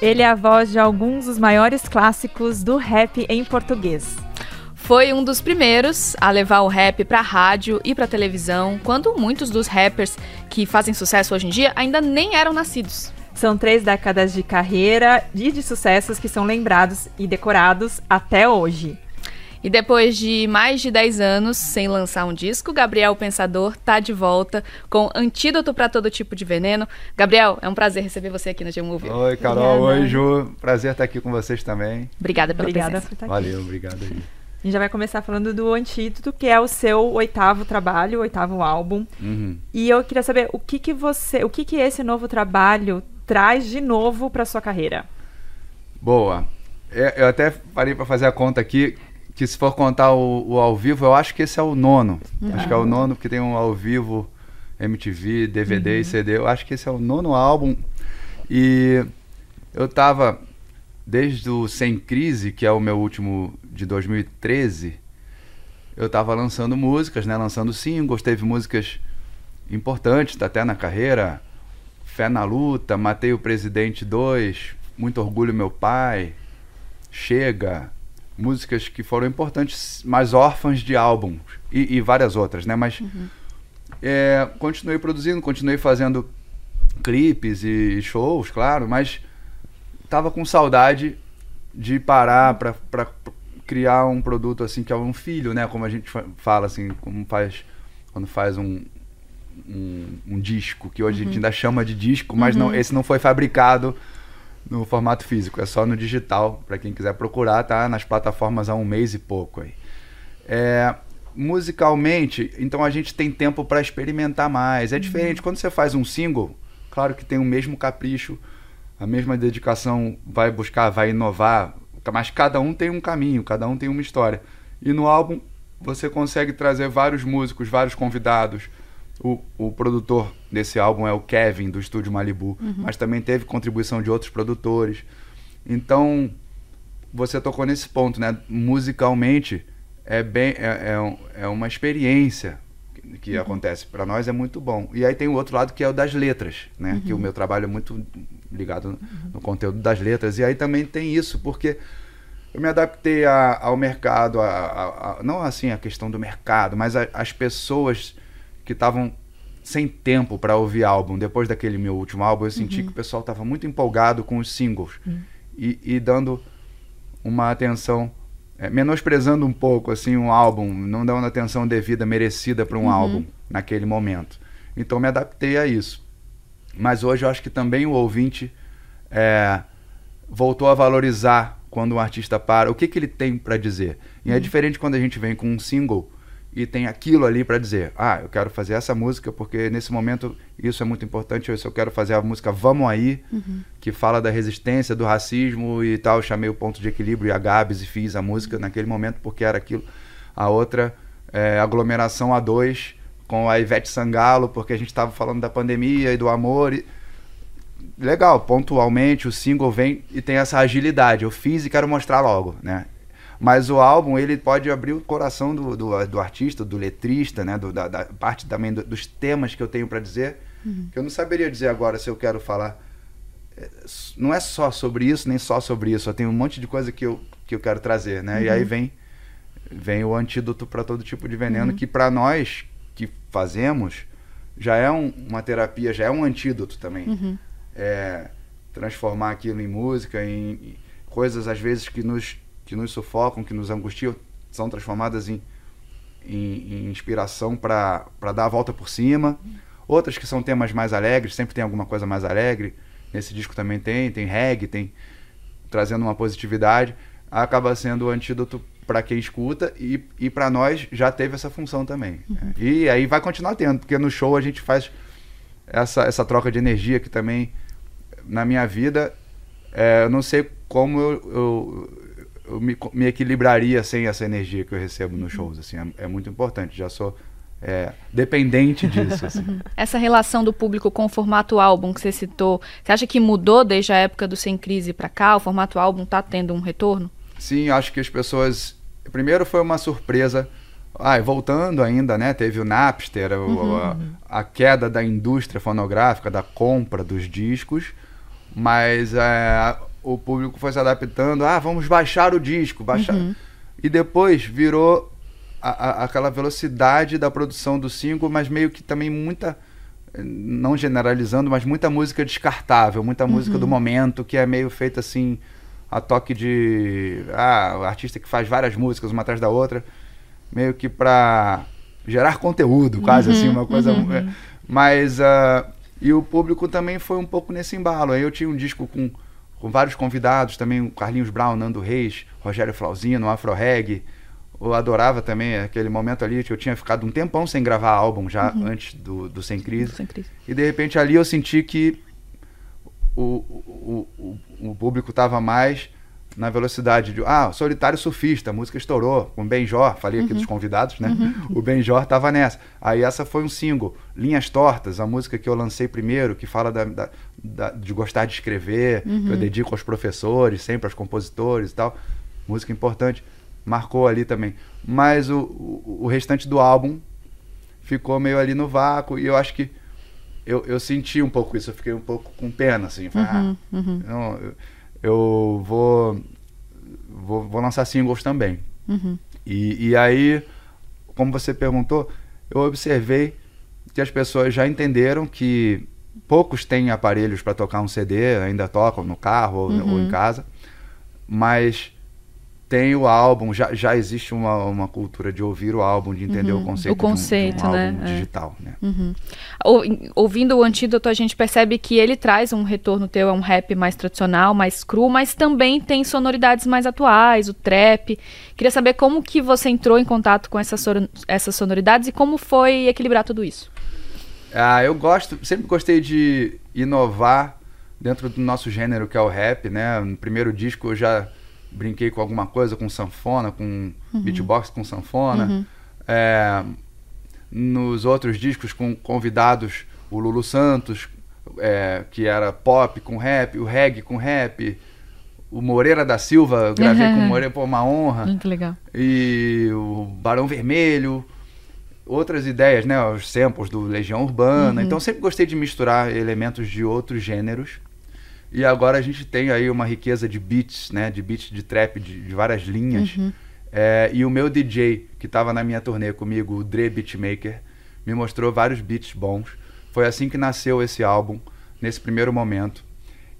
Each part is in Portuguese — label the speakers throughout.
Speaker 1: Ele é a voz de alguns dos maiores clássicos do rap em português.
Speaker 2: Foi um dos primeiros a levar o rap para rádio e para televisão, quando muitos dos rappers que fazem sucesso hoje em dia ainda nem eram nascidos.
Speaker 1: São três décadas de carreira e de sucessos que são lembrados e decorados até hoje.
Speaker 2: E depois de mais de 10 anos sem lançar um disco, Gabriel Pensador tá de volta com Antídoto para todo tipo de veneno. Gabriel, é um prazer receber você aqui na G-Movie.
Speaker 3: Oi, Carol. Obrigada. Oi, Ju. Prazer estar aqui com vocês também.
Speaker 2: Obrigada pela Obrigada presença.
Speaker 3: Por estar aqui. Valeu, obrigado aí.
Speaker 1: A gente já vai começar falando do Antídoto, que é o seu oitavo trabalho, o oitavo álbum. Uhum. E eu queria saber o que que você, o que que esse novo trabalho traz de novo para sua carreira.
Speaker 3: Boa. É, eu até parei para fazer a conta aqui que se for contar o, o, ao vivo, eu acho que esse é o nono. Uhum. Acho que é o nono, porque tem um ao vivo, MTV, DVD uhum. e CD. Eu acho que esse é o nono álbum. E eu tava, desde o Sem Crise, que é o meu último de 2013, eu tava lançando músicas, né? Lançando singles, teve músicas importantes até na carreira. Fé na Luta, Matei o Presidente 2, Muito Orgulho Meu Pai, Chega, músicas que foram importantes, mas órfãs de álbuns e, e várias outras, né? Mas uhum. é, continuei produzindo, continuei fazendo clipes e shows, claro, mas tava com saudade de parar para criar um produto assim que é um filho, né? Como a gente fala assim, como faz quando faz um, um, um disco que hoje uhum. a gente uhum. ainda chama de disco, mas uhum. não, esse não foi fabricado no formato físico, é só no digital, para quem quiser procurar, tá nas plataformas há um mês e pouco aí. É, musicalmente, então a gente tem tempo para experimentar mais. É uhum. diferente quando você faz um single, claro que tem o mesmo capricho, a mesma dedicação, vai buscar, vai inovar, mas cada um tem um caminho, cada um tem uma história. E no álbum você consegue trazer vários músicos, vários convidados, o, o produtor desse álbum é o Kevin, do estúdio Malibu, uhum. mas também teve contribuição de outros produtores. Então, você tocou nesse ponto, né? Musicalmente, é, bem, é, é, é uma experiência que, uhum. acontece. Para nós é muito bom. E aí tem o outro lado que é o das letras, né? Uhum. Que o meu trabalho é muito ligado no, no uhum. conteúdo das letras. E aí também tem isso, porque eu me adaptei a, ao mercado, a, a, não assim a questão do mercado, mas as pessoas que estavam sem tempo para ouvir álbum. Depois daquele meu último álbum, eu senti uhum. que o pessoal estava muito empolgado com os singles uhum. e, e, dando uma atenção, é, menosprezando um pouco assim um álbum, não dando atenção devida, merecida para um uhum. álbum naquele momento. Então me adaptei a isso. Mas hoje eu acho que também o ouvinte é, voltou a valorizar quando um artista para, o que, que ele tem para dizer. E é uhum. diferente quando a gente vem com um single e tem aquilo ali para dizer, ah, eu quero fazer essa música porque nesse momento isso é muito importante, eu quero fazer a música Vamos Aí, uhum. que fala da resistência, do racismo e tal, eu chamei o ponto de equilíbrio e a Gabs e fiz a música uhum. naquele momento porque era aquilo. A outra é aglomeração a dois com a Ivete Sangalo, porque a gente estava falando da pandemia e do amor e... Legal, pontualmente o single vem e tem essa agilidade. Eu fiz e quero mostrar logo, né? Mas o álbum, ele pode abrir o coração do, do, do artista, do letrista, né? Do, da, da, parte também do, dos temas que eu tenho para dizer, uhum. que eu não saberia dizer agora se eu quero falar. É, não é só sobre isso, nem só sobre isso. Eu tenho um monte de coisa que eu, que eu quero trazer, né? Uhum. E aí uhum. vem, vem o antídoto para todo tipo de veneno, uhum. que para nós que fazemos, já é um, uma terapia, já é um antídoto também. Uhum. É, transformar aquilo em música, em, em coisas às vezes que nos que nos sufocam, que nos angustiam, são transformadas em, em, em inspiração para dar a volta por cima. Outras que são temas mais alegres, sempre tem alguma coisa mais alegre. Nesse disco também tem, tem reggae, tem trazendo uma positividade. Acaba sendo o antídoto para quem escuta e, e para nós já teve essa função também. Uhum. E aí vai continuar tendo, porque no show a gente faz essa, essa troca de energia que também, na minha vida, é, eu não sei como eu, eu eu me, me, equilibraria sem essa energia que eu recebo nos shows. Assim, é, é muito importante. Já sou é, dependente disso. Assim.
Speaker 2: Essa relação do público com o formato álbum que você citou, você acha que mudou desde a época do Sem Crise para cá? O formato álbum está tendo um retorno?
Speaker 3: Sim, acho que as pessoas. Primeiro foi uma surpresa. Ah, voltando ainda, né? Teve o Napster, uhum. a, a, queda da indústria fonográfica, da compra dos discos, mas é, o público foi se adaptando. Ah, vamos baixar o disco, baixar. Uhum. E depois virou a, a, aquela velocidade da produção do single, mas meio que também muita não generalizando, mas muita música descartável, muita uhum. música do momento que é meio feita assim a toque de ah, o artista que faz várias músicas uma atrás da outra, meio que para gerar conteúdo, quase uhum, assim, uma coisa. Uhum. É, mas uh, e o público também foi um pouco nesse embalo. Aí eu tinha um disco com, com vários convidados, também o Carlinhos Brown, Nando Reis, Rogério Flauzino, Afro Reg. Eu adorava também aquele momento ali que eu tinha ficado um tempão sem gravar álbum já uhum. antes do, do Sem Crise. Sem Crise. E de repente ali eu senti que o, o, o, o público estava mais na velocidade de. Ah, Solitário Surfista, a música estourou. Com o Benjor, falei aqui uhum. dos convidados, né? Uhum. O Benjor tava nessa. Aí essa foi um single. Linhas Tortas, a música que eu lancei primeiro, que fala da, da, da de gostar de escrever, uhum. que eu uhum. dedico aos professores, sempre aos compositores e tal. Música importante. Marcou ali também. Mas o, o, o restante do álbum ficou meio ali no vácuo. E eu acho que eu, eu senti um pouco isso. Eu fiquei um pouco com pena, assim. Falei, ah, uhum, uhum. não, eu, eu vou, vou, vou lançar singles também. Uhum. E, e aí, como você perguntou, eu observei que as pessoas já entenderam que poucos têm aparelhos para tocar um CD, ainda tocam no carro ou, uhum. ou em casa, mas tem o álbum, já, já existe uma, uma cultura de ouvir o álbum, de entender uhum. o conceito, o conceito de um, de um né? álbum é. digital. Né?
Speaker 2: Uhum. Ouvindo o Antídoto, a gente percebe que ele traz um retorno teu a um rap mais tradicional, mais cru, mas também tem sonoridades mais atuais, o trap. Queria saber como que você entrou em contato com essas, essas sonoridades e como foi equilibrar tudo isso.
Speaker 3: Ah, eu gosto, sempre gostei de inovar dentro do nosso gênero, que é o rap, né? No primeiro disco eu já brinquei com alguma coisa, com sanfona, com uhum. beatbox com sanfona. Uhum. É, nos outros discos com convidados, o Lulu Santos, é, que era pop com rap, o reggae com rap, o Moreira da Silva, gravei uhum. com o Moreira, pô, uma honra.
Speaker 2: Muito legal.
Speaker 3: E o Barão Vermelho, outras ideias, né? Os samples do Legião Urbana. Uhum. Então sempre gostei de misturar elementos de outros gêneros e agora a gente tem aí uma riqueza de beats, né? De beats de trap de, de várias linhas. Uhum. É, e o meu DJ, que estava na minha turnê comigo, o Dre Beatmaker, me mostrou vários beats bons. Foi assim que nasceu esse álbum, nesse primeiro momento.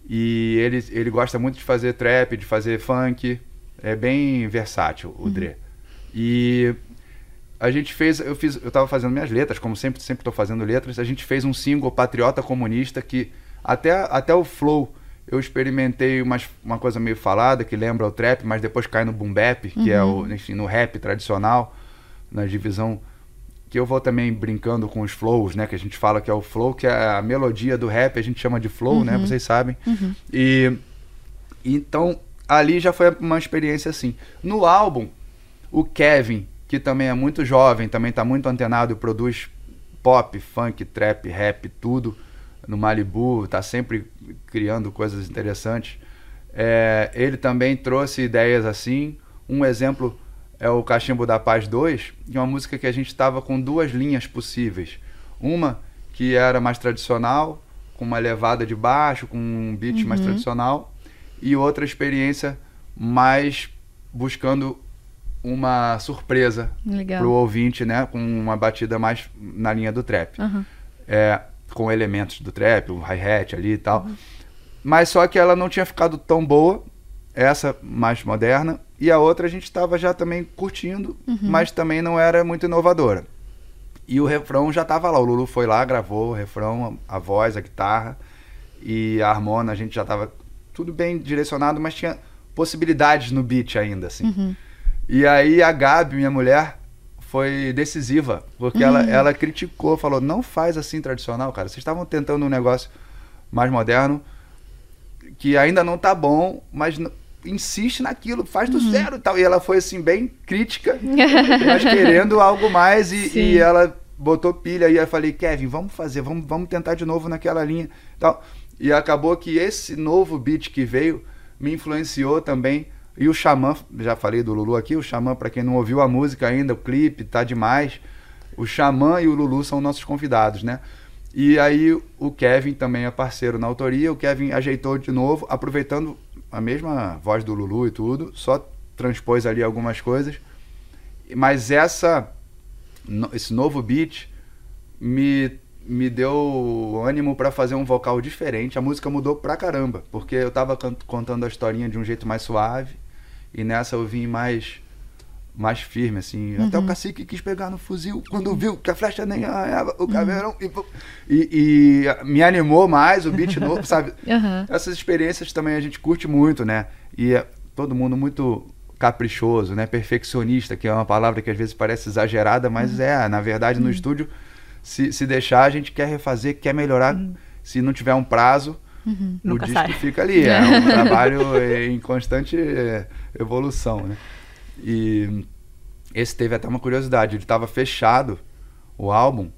Speaker 3: E ele, ele gosta muito de fazer trap, de fazer funk. É bem versátil, o uhum. Dre. E a gente fez, eu fiz, eu estava fazendo minhas letras, como sempre, sempre estou fazendo letras. A gente fez um single Patriota Comunista que até, até o flow eu experimentei umas, uma coisa meio falada que lembra o trap, mas depois cai no boom bap, que uhum. é o, uhum. enfim, no rap tradicional, na divisão que eu vou também brincando com os flows, né, que a gente fala que é o flow, que é a melodia do rap, a gente chama de flow, né, uhum. né, vocês sabem. Uhum. E então ali já foi uma experiência assim. No álbum, o Kevin, que também é muito jovem, também está muito antenado e produz pop, funk, trap, rap, tudo no Malibu, está sempre criando coisas interessantes. É, ele também trouxe ideias assim. Um exemplo é o Cachimbo da Paz 2, que é uma música que a gente estava com duas linhas possíveis. Uma que era mais tradicional, com uma levada de baixo, com um beat uhum. mais tradicional, e outra experiência mais buscando uma surpresa para o ouvinte, né, com uma batida mais na linha do trap. Uhum. É, com elementos do trap, o hi-hat ali e tal. Uhum. Mas só que ela não tinha ficado tão boa, essa mais moderna, e a outra a gente estava já também curtindo, uhum. mas também não era muito inovadora. E o refrão já estava lá, o Lulu foi lá, gravou o refrão, a voz, a guitarra e a harmona, a gente já estava tudo bem direcionado, mas tinha possibilidades no beat ainda, assim. Uhum. E aí a Gabi, minha mulher, foi decisiva, porque ela, uhum. ela criticou, falou: não faz assim tradicional, cara. Vocês estavam tentando um negócio mais moderno que ainda não tá bom, mas insiste naquilo, faz do uhum. zero e tal. E ela foi assim, bem crítica, mas querendo algo mais, e, e, ela botou pilha. E eu falei, Kevin, vamos fazer, vamos, vamos tentar de novo naquela linha. Tal. E acabou que esse novo beat que veio me influenciou também e o Xamã, já falei do Lulu aqui, o Xamã, para quem não ouviu a música ainda, o clipe, tá demais. O Xamã e o Lulu são nossos convidados, né? E aí o Kevin também é parceiro na autoria, o Kevin ajeitou de novo, aproveitando a mesma voz do Lulu e tudo, só transpôs ali algumas coisas. Mas essa esse novo beat me me deu ânimo para fazer um vocal diferente. A música mudou pra caramba, porque eu tava contando a historinha de um jeito mais suave e nessa eu vim mais mais firme, assim. Uhum. Até o cacique quis pegar no fuzil quando viu que a flecha nem arranhava o caveirão. Uhum. E, e, me animou mais o beat novo, sabe? Uhum. Essas experiências também a gente curte muito, né? E é todo mundo muito caprichoso, né? Perfeccionista, que é uma palavra que às vezes parece exagerada, mas uhum. é. Na verdade, no uhum. estúdio, se, se deixar, a gente quer refazer, quer melhorar. Uhum. Se não tiver um prazo, o disco sai. fica ali. É um trabalho em constante é, evolução, né? E esse teve até uma curiosidade, ele estava fechado, o álbum,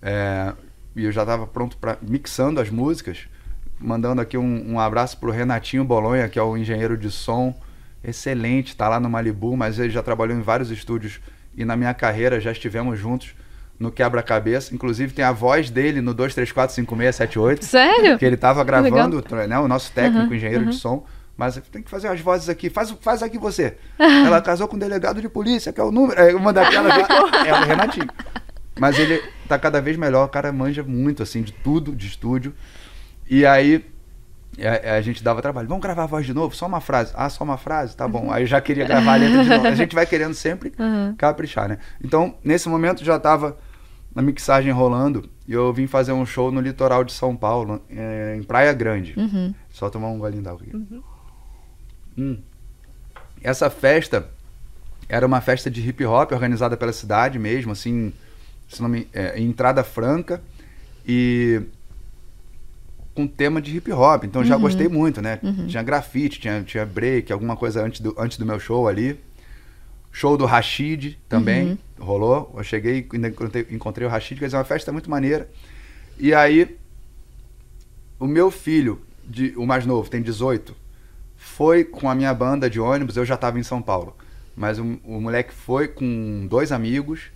Speaker 3: é, e eu já estava pronto para mixando as músicas, mandando aqui um, um abraço pro Renatinho Bolonha, que é o engenheiro de som, excelente, está lá no Malibu, mas ele já trabalhou em vários estúdios e na minha carreira já estivemos juntos no Quebra-Cabeça. Inclusive tem a voz dele no 2345678.
Speaker 2: Sério?
Speaker 3: Que ele estava gravando, né, o nosso técnico, uhum, engenheiro uhum. de som. Mas tem que fazer as vozes aqui. Faz, faz aqui você. Ela casou com um delegado de polícia, que é o número. É uma daquelas É o Renatinho. Mas ele tá cada vez melhor. O cara manja muito, assim, de tudo, de estúdio. E aí a, a, gente dava trabalho. Vamos gravar a voz de novo? Só uma frase. Ah, só uma frase? Tá bom. Aí eu já queria gravar a letra de novo. A gente vai querendo sempre uhum. caprichar, né? Então, nesse momento já tava na mixagem rolando e eu vim fazer um show no litoral de São Paulo, é, em Praia Grande. Uhum. Só tomar um golinho d'água aqui. Uhum. Hum. Essa festa era uma festa de hip hop organizada pela cidade mesmo, assim, se não me, é, entrada franca e com tema de hip hop. Então já uhum. gostei muito, né? Uhum. Tinha grafite, tinha, tinha break, alguma coisa antes do, antes do meu show ali. Show do Rashid também uhum. rolou. Eu cheguei e encontrei, encontrei o Rashid, quer dizer, uma festa muito maneira. E aí, o meu filho, de, o mais novo, tem 18 foi com a minha banda de ônibus, eu já estava em São Paulo. Mas o, o, moleque foi com dois amigos.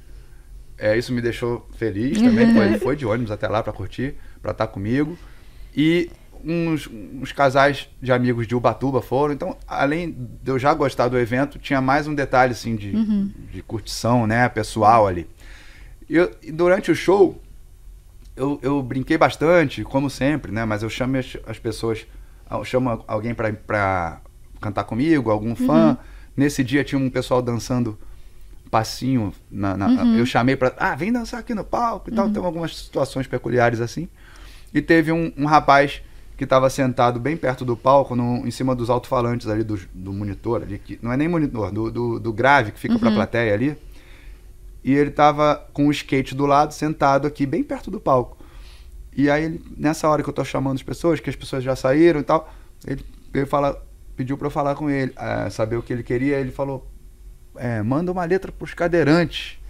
Speaker 3: É, isso me deixou feliz também. ele foi de ônibus até lá para curtir, para estar tá comigo. E uns, uns, casais de amigos de Ubatuba foram. Então, além de eu já gostar do evento, tinha mais um detalhe assim de, uhum. de curtição, né, pessoal ali. Eu, durante o show, eu, eu brinquei bastante, como sempre, né? Mas eu chamo as, as pessoas chamo alguém para cantar comigo, algum fã. Uhum. Nesse dia tinha um pessoal dançando passinho. Na, na uhum. Eu chamei para. Ah, vem dançar aqui no palco e tal. Uhum. Tem algumas situações peculiares assim. E teve um, um rapaz que estava sentado bem perto do palco, no, em cima dos alto-falantes ali do, do monitor, ali, que não é nem monitor, do, do, do grave que fica uhum. para a plateia ali. E ele estava com o skate do lado, sentado aqui, bem perto do palco. E aí, ele, nessa hora que eu tô chamando as pessoas, que as pessoas já saíram e tal, ele veio falar, pediu para eu falar com ele, é, saber o que ele queria. Ele falou: é, manda uma letra pros cadeirantes.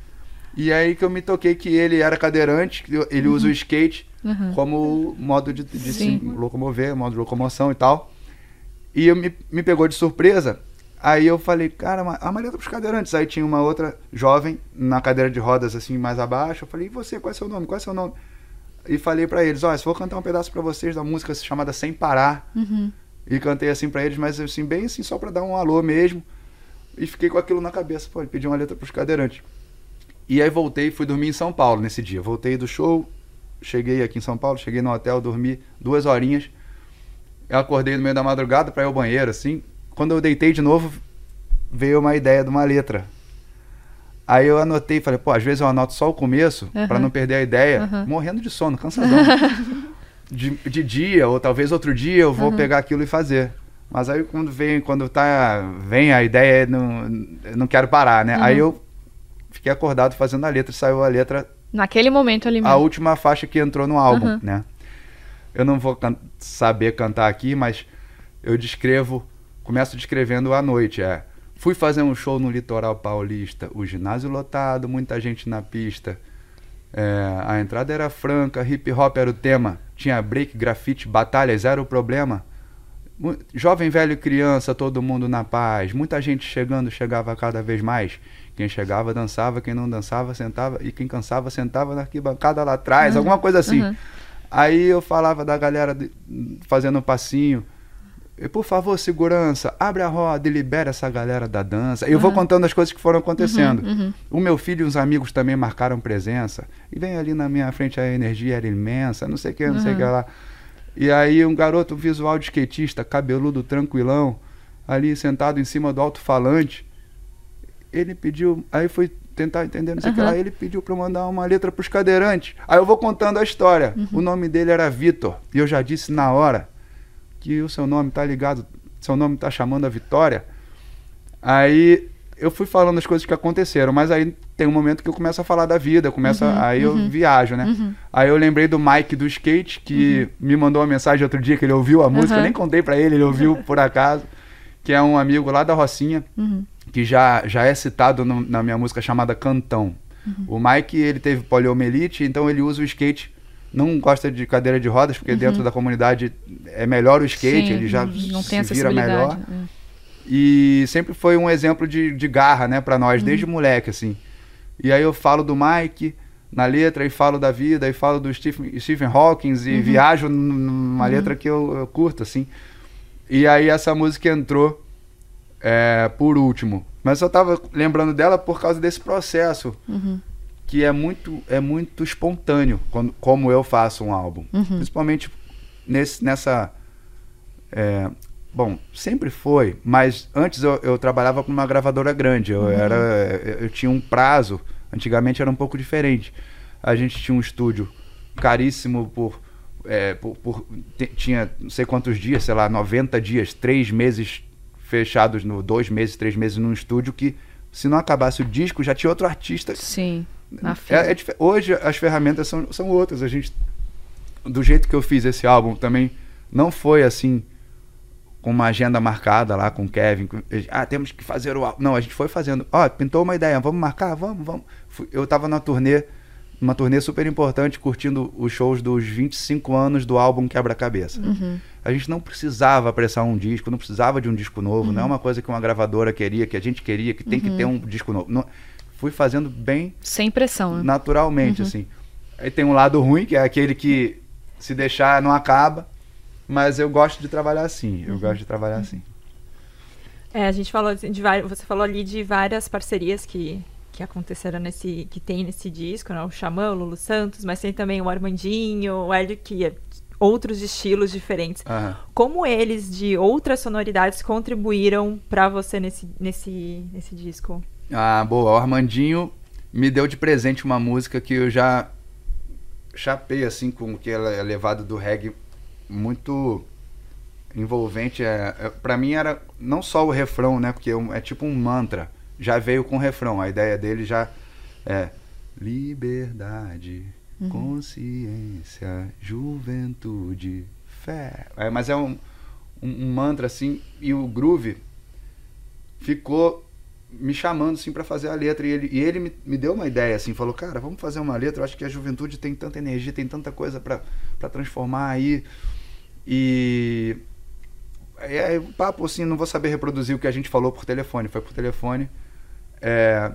Speaker 3: E aí que eu me toquei que ele era cadeirante, ele uhum. usa o uhum. skate uhum. como modo de, de se locomover, modo de locomoção e tal. E eu me, me pegou de surpresa. Aí eu falei, cara, a uma letra pros cadeirantes. Aí tinha uma outra jovem na cadeira de rodas, assim, mais abaixo. Eu falei, e você, qual é seu nome? Qual é seu nome? e falei para eles, olha, se vou cantar um pedaço para vocês da música chamada Sem Parar. Uhum. E cantei assim para eles, mas assim, bem assim, só para dar um alô mesmo. E fiquei com aquilo na cabeça, pô, pedi uma letra pros cadeirantes. E aí voltei e fui dormir em São Paulo nesse dia. Voltei do show, cheguei aqui em São Paulo, cheguei no hotel, dormi duas horinhas. Eu acordei no meio da madrugada para ir ao banheiro, assim. Quando eu deitei de novo, veio uma ideia de uma letra. Aí eu anotei, falei, pô, às vezes eu anoto só o começo uhum. para não perder a ideia, uhum. morrendo de sono, cansadão. de, de, dia, ou talvez outro dia eu vou uhum. pegar aquilo e fazer. Mas aí quando vem, quando tá, vem a ideia, não, não quero parar, né? Aí eu fiquei acordado fazendo a letra, saiu a letra.
Speaker 2: Naquele momento ali mesmo.
Speaker 3: A última faixa que entrou no álbum, né? Eu não vou can saber cantar aqui, mas eu descrevo, começo descrevendo a noite, é Fui fazer um show no litoral paulista, o ginásio lotado, muita gente na pista. É, a entrada era franca, hip hop era o tema, tinha break, grafite, batalhas era o problema. Jovem, velho criança, todo mundo na paz. Muita gente chegando, chegava cada vez mais. Quem chegava dançava, quem não dançava sentava, e quem cansava sentava na arquibancada lá atrás, uhum. alguma coisa assim. Uhum. Aí eu falava da galera de, fazendo um passinho, por favor, segurança, abre a roda e libera essa galera da dança. E eu vou contando as coisas que foram acontecendo.
Speaker 2: Uhum, uhum.
Speaker 3: O meu filho e os amigos também marcaram presença. E vem ali na minha frente a energia era imensa, não sei o que, não sei o que lá. E aí um garoto visual de skatista, cabeludo, tranquilão, ali sentado em cima do alto-falante, ele pediu, aí foi tentar entender, não sei o que lá, ele pediu para mandar uma letra para os cadeirantes. Aí eu vou contando a história. O nome dele era Vitor, e eu já disse na hora que o seu nome tá ligado, seu nome tá chamando a vitória. Aí eu fui falando as coisas que aconteceram, mas aí tem um momento que eu começo a falar da vida, começa, uhum, aí uhum. eu viajo, né? Uhum. Aí eu lembrei do Mike do skate, que uhum. me mandou uma mensagem outro dia que ele ouviu a música, eu nem contei para ele, ele ouviu por acaso, que é um amigo lá da Rocinha,
Speaker 2: uhum.
Speaker 3: Que já, já é citado no, na minha música chamada Cantão.
Speaker 2: Uhum.
Speaker 3: O Mike, ele teve poliomielite, então ele usa o skate não gosta de cadeira de rodas, porque uhum. dentro da comunidade é melhor o skate, Sim, ele já não se vira melhor. É. E sempre foi um exemplo de, de garra, né, para nós, uhum. desde moleque, assim. E aí eu falo do Mike na letra, e falo da vida, e falo do Stephen, Stephen Hawking, e uhum. viajo numa uhum. letra que eu, eu, curto, assim. E aí essa música entrou é, por último. Mas eu tava lembrando dela por causa desse processo.
Speaker 2: Uhum
Speaker 3: que é muito, é muito espontâneo quando, como eu faço um álbum.
Speaker 2: Uhum.
Speaker 3: Principalmente nesse, nessa. É, bom, sempre foi, mas antes eu, eu trabalhava com uma gravadora grande. Eu, uhum. era, eu tinha um prazo, antigamente era um pouco diferente. A gente tinha um estúdio caríssimo por. É, por, por tinha não sei quantos dias, sei lá, 90 dias, três meses fechados, no dois meses, três meses num estúdio que se não acabasse o disco, já tinha outro artista
Speaker 2: Sim.
Speaker 3: É, é, hoje as ferramentas são, são outras. A gente, do jeito que eu fiz esse álbum também, não foi assim com uma agenda marcada lá com o Kevin. Ah, temos que fazer o álbum. Não, a gente foi fazendo. Ó, oh, pintou uma ideia, vamos marcar, vamos, vamos. Eu tava na turnê, uma turnê super importante, curtindo os shows dos 25 anos do álbum Quebra-Cabeça.
Speaker 2: Uhum.
Speaker 3: A gente não precisava apressar um disco, não precisava de um disco novo, uhum. não é uma coisa que uma gravadora queria, que a gente queria, que tem uhum. que ter um disco novo. Não, fui fazendo bem.
Speaker 2: Sem pressão, né?
Speaker 3: Naturalmente, uhum. assim. Aí tem um lado ruim, que é aquele que se deixar não acaba. Mas eu gosto de trabalhar assim. Eu uhum. gosto de trabalhar uhum. assim.
Speaker 1: É, a gente falou de várias. Você falou ali de várias parcerias que, que aconteceram nesse. que tem nesse disco, né? O Xamã, o Lulu Santos, mas tem também o Armandinho, o Hélio que é outros estilos diferentes.
Speaker 3: Uhum.
Speaker 1: Como eles de outras sonoridades contribuíram para você nesse, nesse, nesse disco?
Speaker 3: Ah, boa. O Armandinho me deu de presente uma música que eu já chapei assim com que ela é levado do reggae muito envolvente. É, é para mim era não só o refrão, né? Porque é, é tipo um mantra. Já veio com o refrão. A ideia dele já é liberdade, uhum. consciência, juventude, fé. É, mas é um, um, um mantra assim e o groove ficou me chamando assim para fazer a letra e ele, e ele me, me deu uma ideia assim, falou: "Cara, vamos fazer uma letra. Eu acho que a juventude tem tanta energia, tem tanta coisa para transformar aí". E é um papo assim, não vou saber reproduzir o que a gente falou por telefone, foi por telefone. É,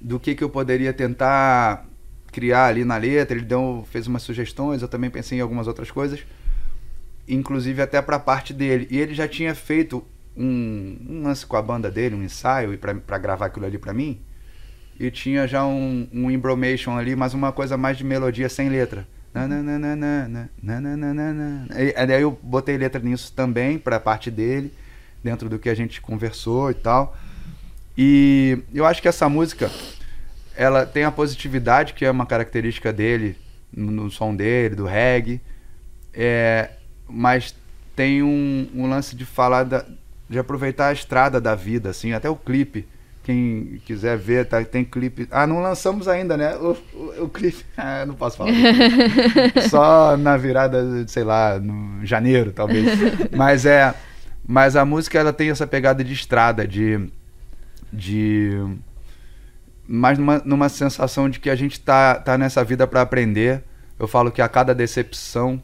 Speaker 3: do que que eu poderia tentar criar ali na letra, ele deu, fez umas sugestões, eu também pensei em algumas outras coisas, inclusive até para a parte dele. E ele já tinha feito um, um lance com a banda dele, um ensaio para gravar aquilo ali para mim. E tinha já um, um ali, mas uma coisa mais de melodia sem letra. E aí eu botei letra nisso também para a parte dele, dentro do que a gente conversou e tal. E eu acho que essa música ela tem a positividade que é uma característica dele no, som dele, do reggae. É, mas tem um, um lance de falar da, de aproveitar a estrada da vida, assim, até o clipe. Quem quiser ver, tá, tem clipe. Ah, não lançamos ainda, né? O, o, o clipe. Ah, não posso falar. Só na virada, sei lá, no janeiro, talvez. Mas é. Mas a música ela tem essa pegada de estrada, de. De mas numa, numa sensação de que a gente tá, tá nessa vida para aprender. Eu falo que a cada decepção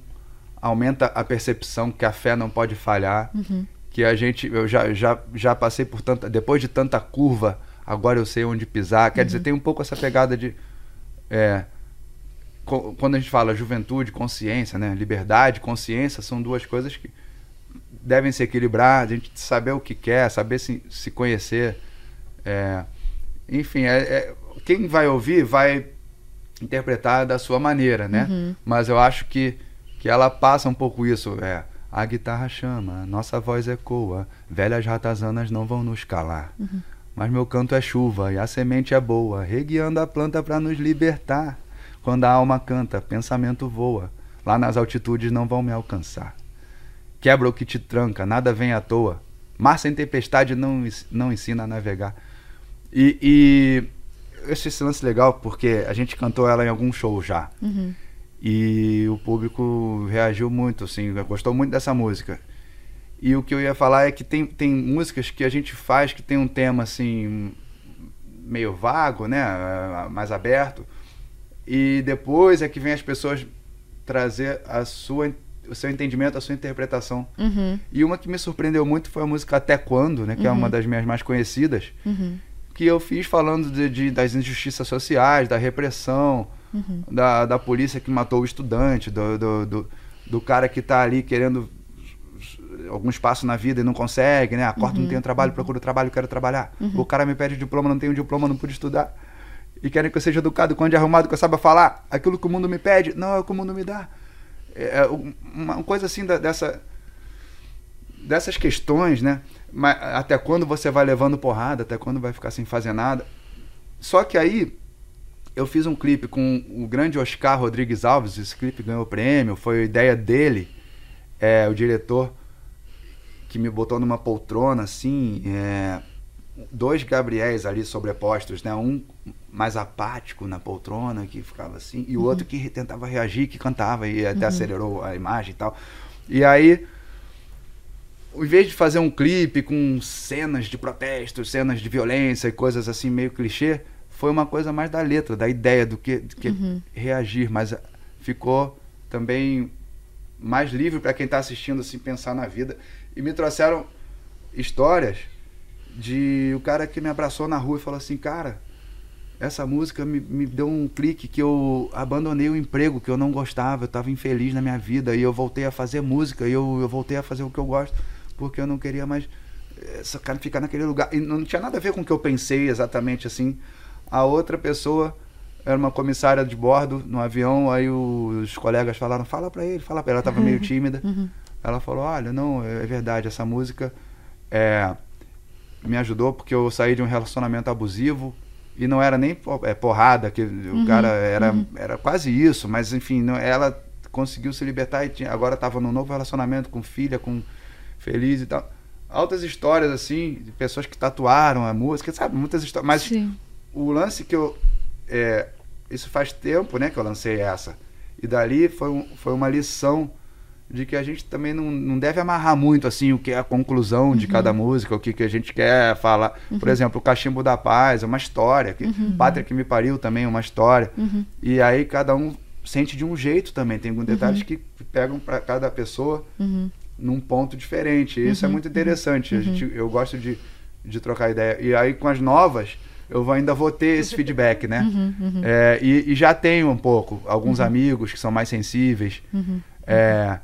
Speaker 3: aumenta a percepção que a fé não pode falhar.
Speaker 2: Uhum
Speaker 3: que a gente eu já, já, já passei por tanta depois de tanta curva agora eu sei onde pisar quer uhum. dizer tem um pouco essa pegada de é, quando a gente fala juventude consciência né liberdade consciência são duas coisas que devem se equilibrar, a gente saber o que quer, saber se, se conhecer. É, enfim, é, é, quem vai ouvir vai interpretar da sua maneira, né?
Speaker 2: Uhum.
Speaker 3: Mas eu acho que, que ela passa um pouco isso. É, a guitarra chama, nossa voz ecoa, velhas ratazanas não vão nos calar. Mas meu canto é chuva e a semente é boa, reguiando a planta para nos libertar. Quando a alma canta, pensamento voa, lá nas altitudes não vão me alcançar. Quebra o que te tranca, nada vem à toa. Mar sem tempestade não, não ensina a navegar. E, e eu achei esse lance legal porque a gente cantou ela em algum show já.
Speaker 2: Uhum.
Speaker 3: E o público reagiu muito, assim, gostou muito dessa música. E o que eu ia falar é que tem, tem músicas que a gente faz que tem um tema assim meio vago, né, mais aberto. E depois é que vem as pessoas trazer a sua o seu entendimento, a sua interpretação.
Speaker 2: Uhum.
Speaker 3: E uma que me surpreendeu muito foi a música Até Quando, né, que é uma das minhas mais conhecidas
Speaker 2: Uhum.
Speaker 3: Que eu fiz falando de, de- das injustiças sociais, da repressão,
Speaker 2: Uhum.
Speaker 3: da, da polícia que matou o estudante, do, do, do, do cara que está ali querendo algum espaço na vida e não consegue, né? Acordo, não tenho trabalho, procuro trabalho, quero trabalhar. O cara me pede diploma, não tenho diploma, não pude estudar. E querem que eu seja educado, quando arrumado, que eu saiba falar. Aquilo que o mundo me pede, não é o que o mundo me dá. É é um- uma coisa assim da- dessa dessas questões, né? Mas até quando você vai levando porrada, até quando vai ficar sem fazer nada. Só que aí eu fiz um clipe com o grande Oscar Rodrigues Alves, esse clipe ganhou prêmio, foi ideia dele, é, o diretor que me botou numa poltrona assim, é, dois Gabriéis ali sobrepostos, né? Um mais apático na poltrona que ficava assim e o outro que tentava reagir, que cantava e até acelerou a imagem e tal. E aí em vez de fazer um clipe com cenas de protestos, cenas de violência e coisas assim meio clichê, foi uma coisa mais da letra, da ideia do que, do que reagir, mas ah, ficou também mais livre para quem está assistindo assim pensar na vida. E me trouxeram histórias de o cara que me abraçou na rua e falou assim, cara, essa música me, me deu um clique que eu abandonei o emprego que eu não gostava, eu estava infeliz na minha vida e eu voltei a fazer música e eu, eu voltei a fazer o que eu gosto porque eu não queria mais eh, essa cara ficar naquele lugar e não tinha nada a ver com o que eu pensei exatamente assim. A outra pessoa era uma comissária de bordo no avião, aí os colegas falaram, fala pra ele, fala pra ela, ela tava meio tímida. Ela falou, olha, não, é verdade, essa música é, me ajudou porque eu saí de um relacionamento abusivo e não era nem é, porrada, que o cara era, era quase isso, mas enfim, não- ela conseguiu se libertar e tinha, agora estava num novo relacionamento com filha, com feliz e tal. Altas histórias assim, de pessoas que tatuaram a música, sabe? Muitas histórias. Mas
Speaker 2: Sim.
Speaker 3: o lance que eu. é, isso faz tempo né, que eu lancei essa. E dali foi, um- foi uma lição de que a gente também não, não deve amarrar muito assim o que é a conclusão de cada música, o que, que a gente quer falar. Por exemplo, o Cachimbo da Paz é uma história, que, Pátria que me pariu também é uma história. E aí cada um sente de um jeito também. Tem alguns detalhes que pegam para cada pessoa
Speaker 2: Uhum.
Speaker 3: Num ponto diferente. E isso é muito interessante. A gente, eu gosto de, de trocar ideia. E aí com as novas, eu ainda vou ter esse feedback, né? É, e, e já tenho um pouco. Alguns amigos que são mais sensíveis. É,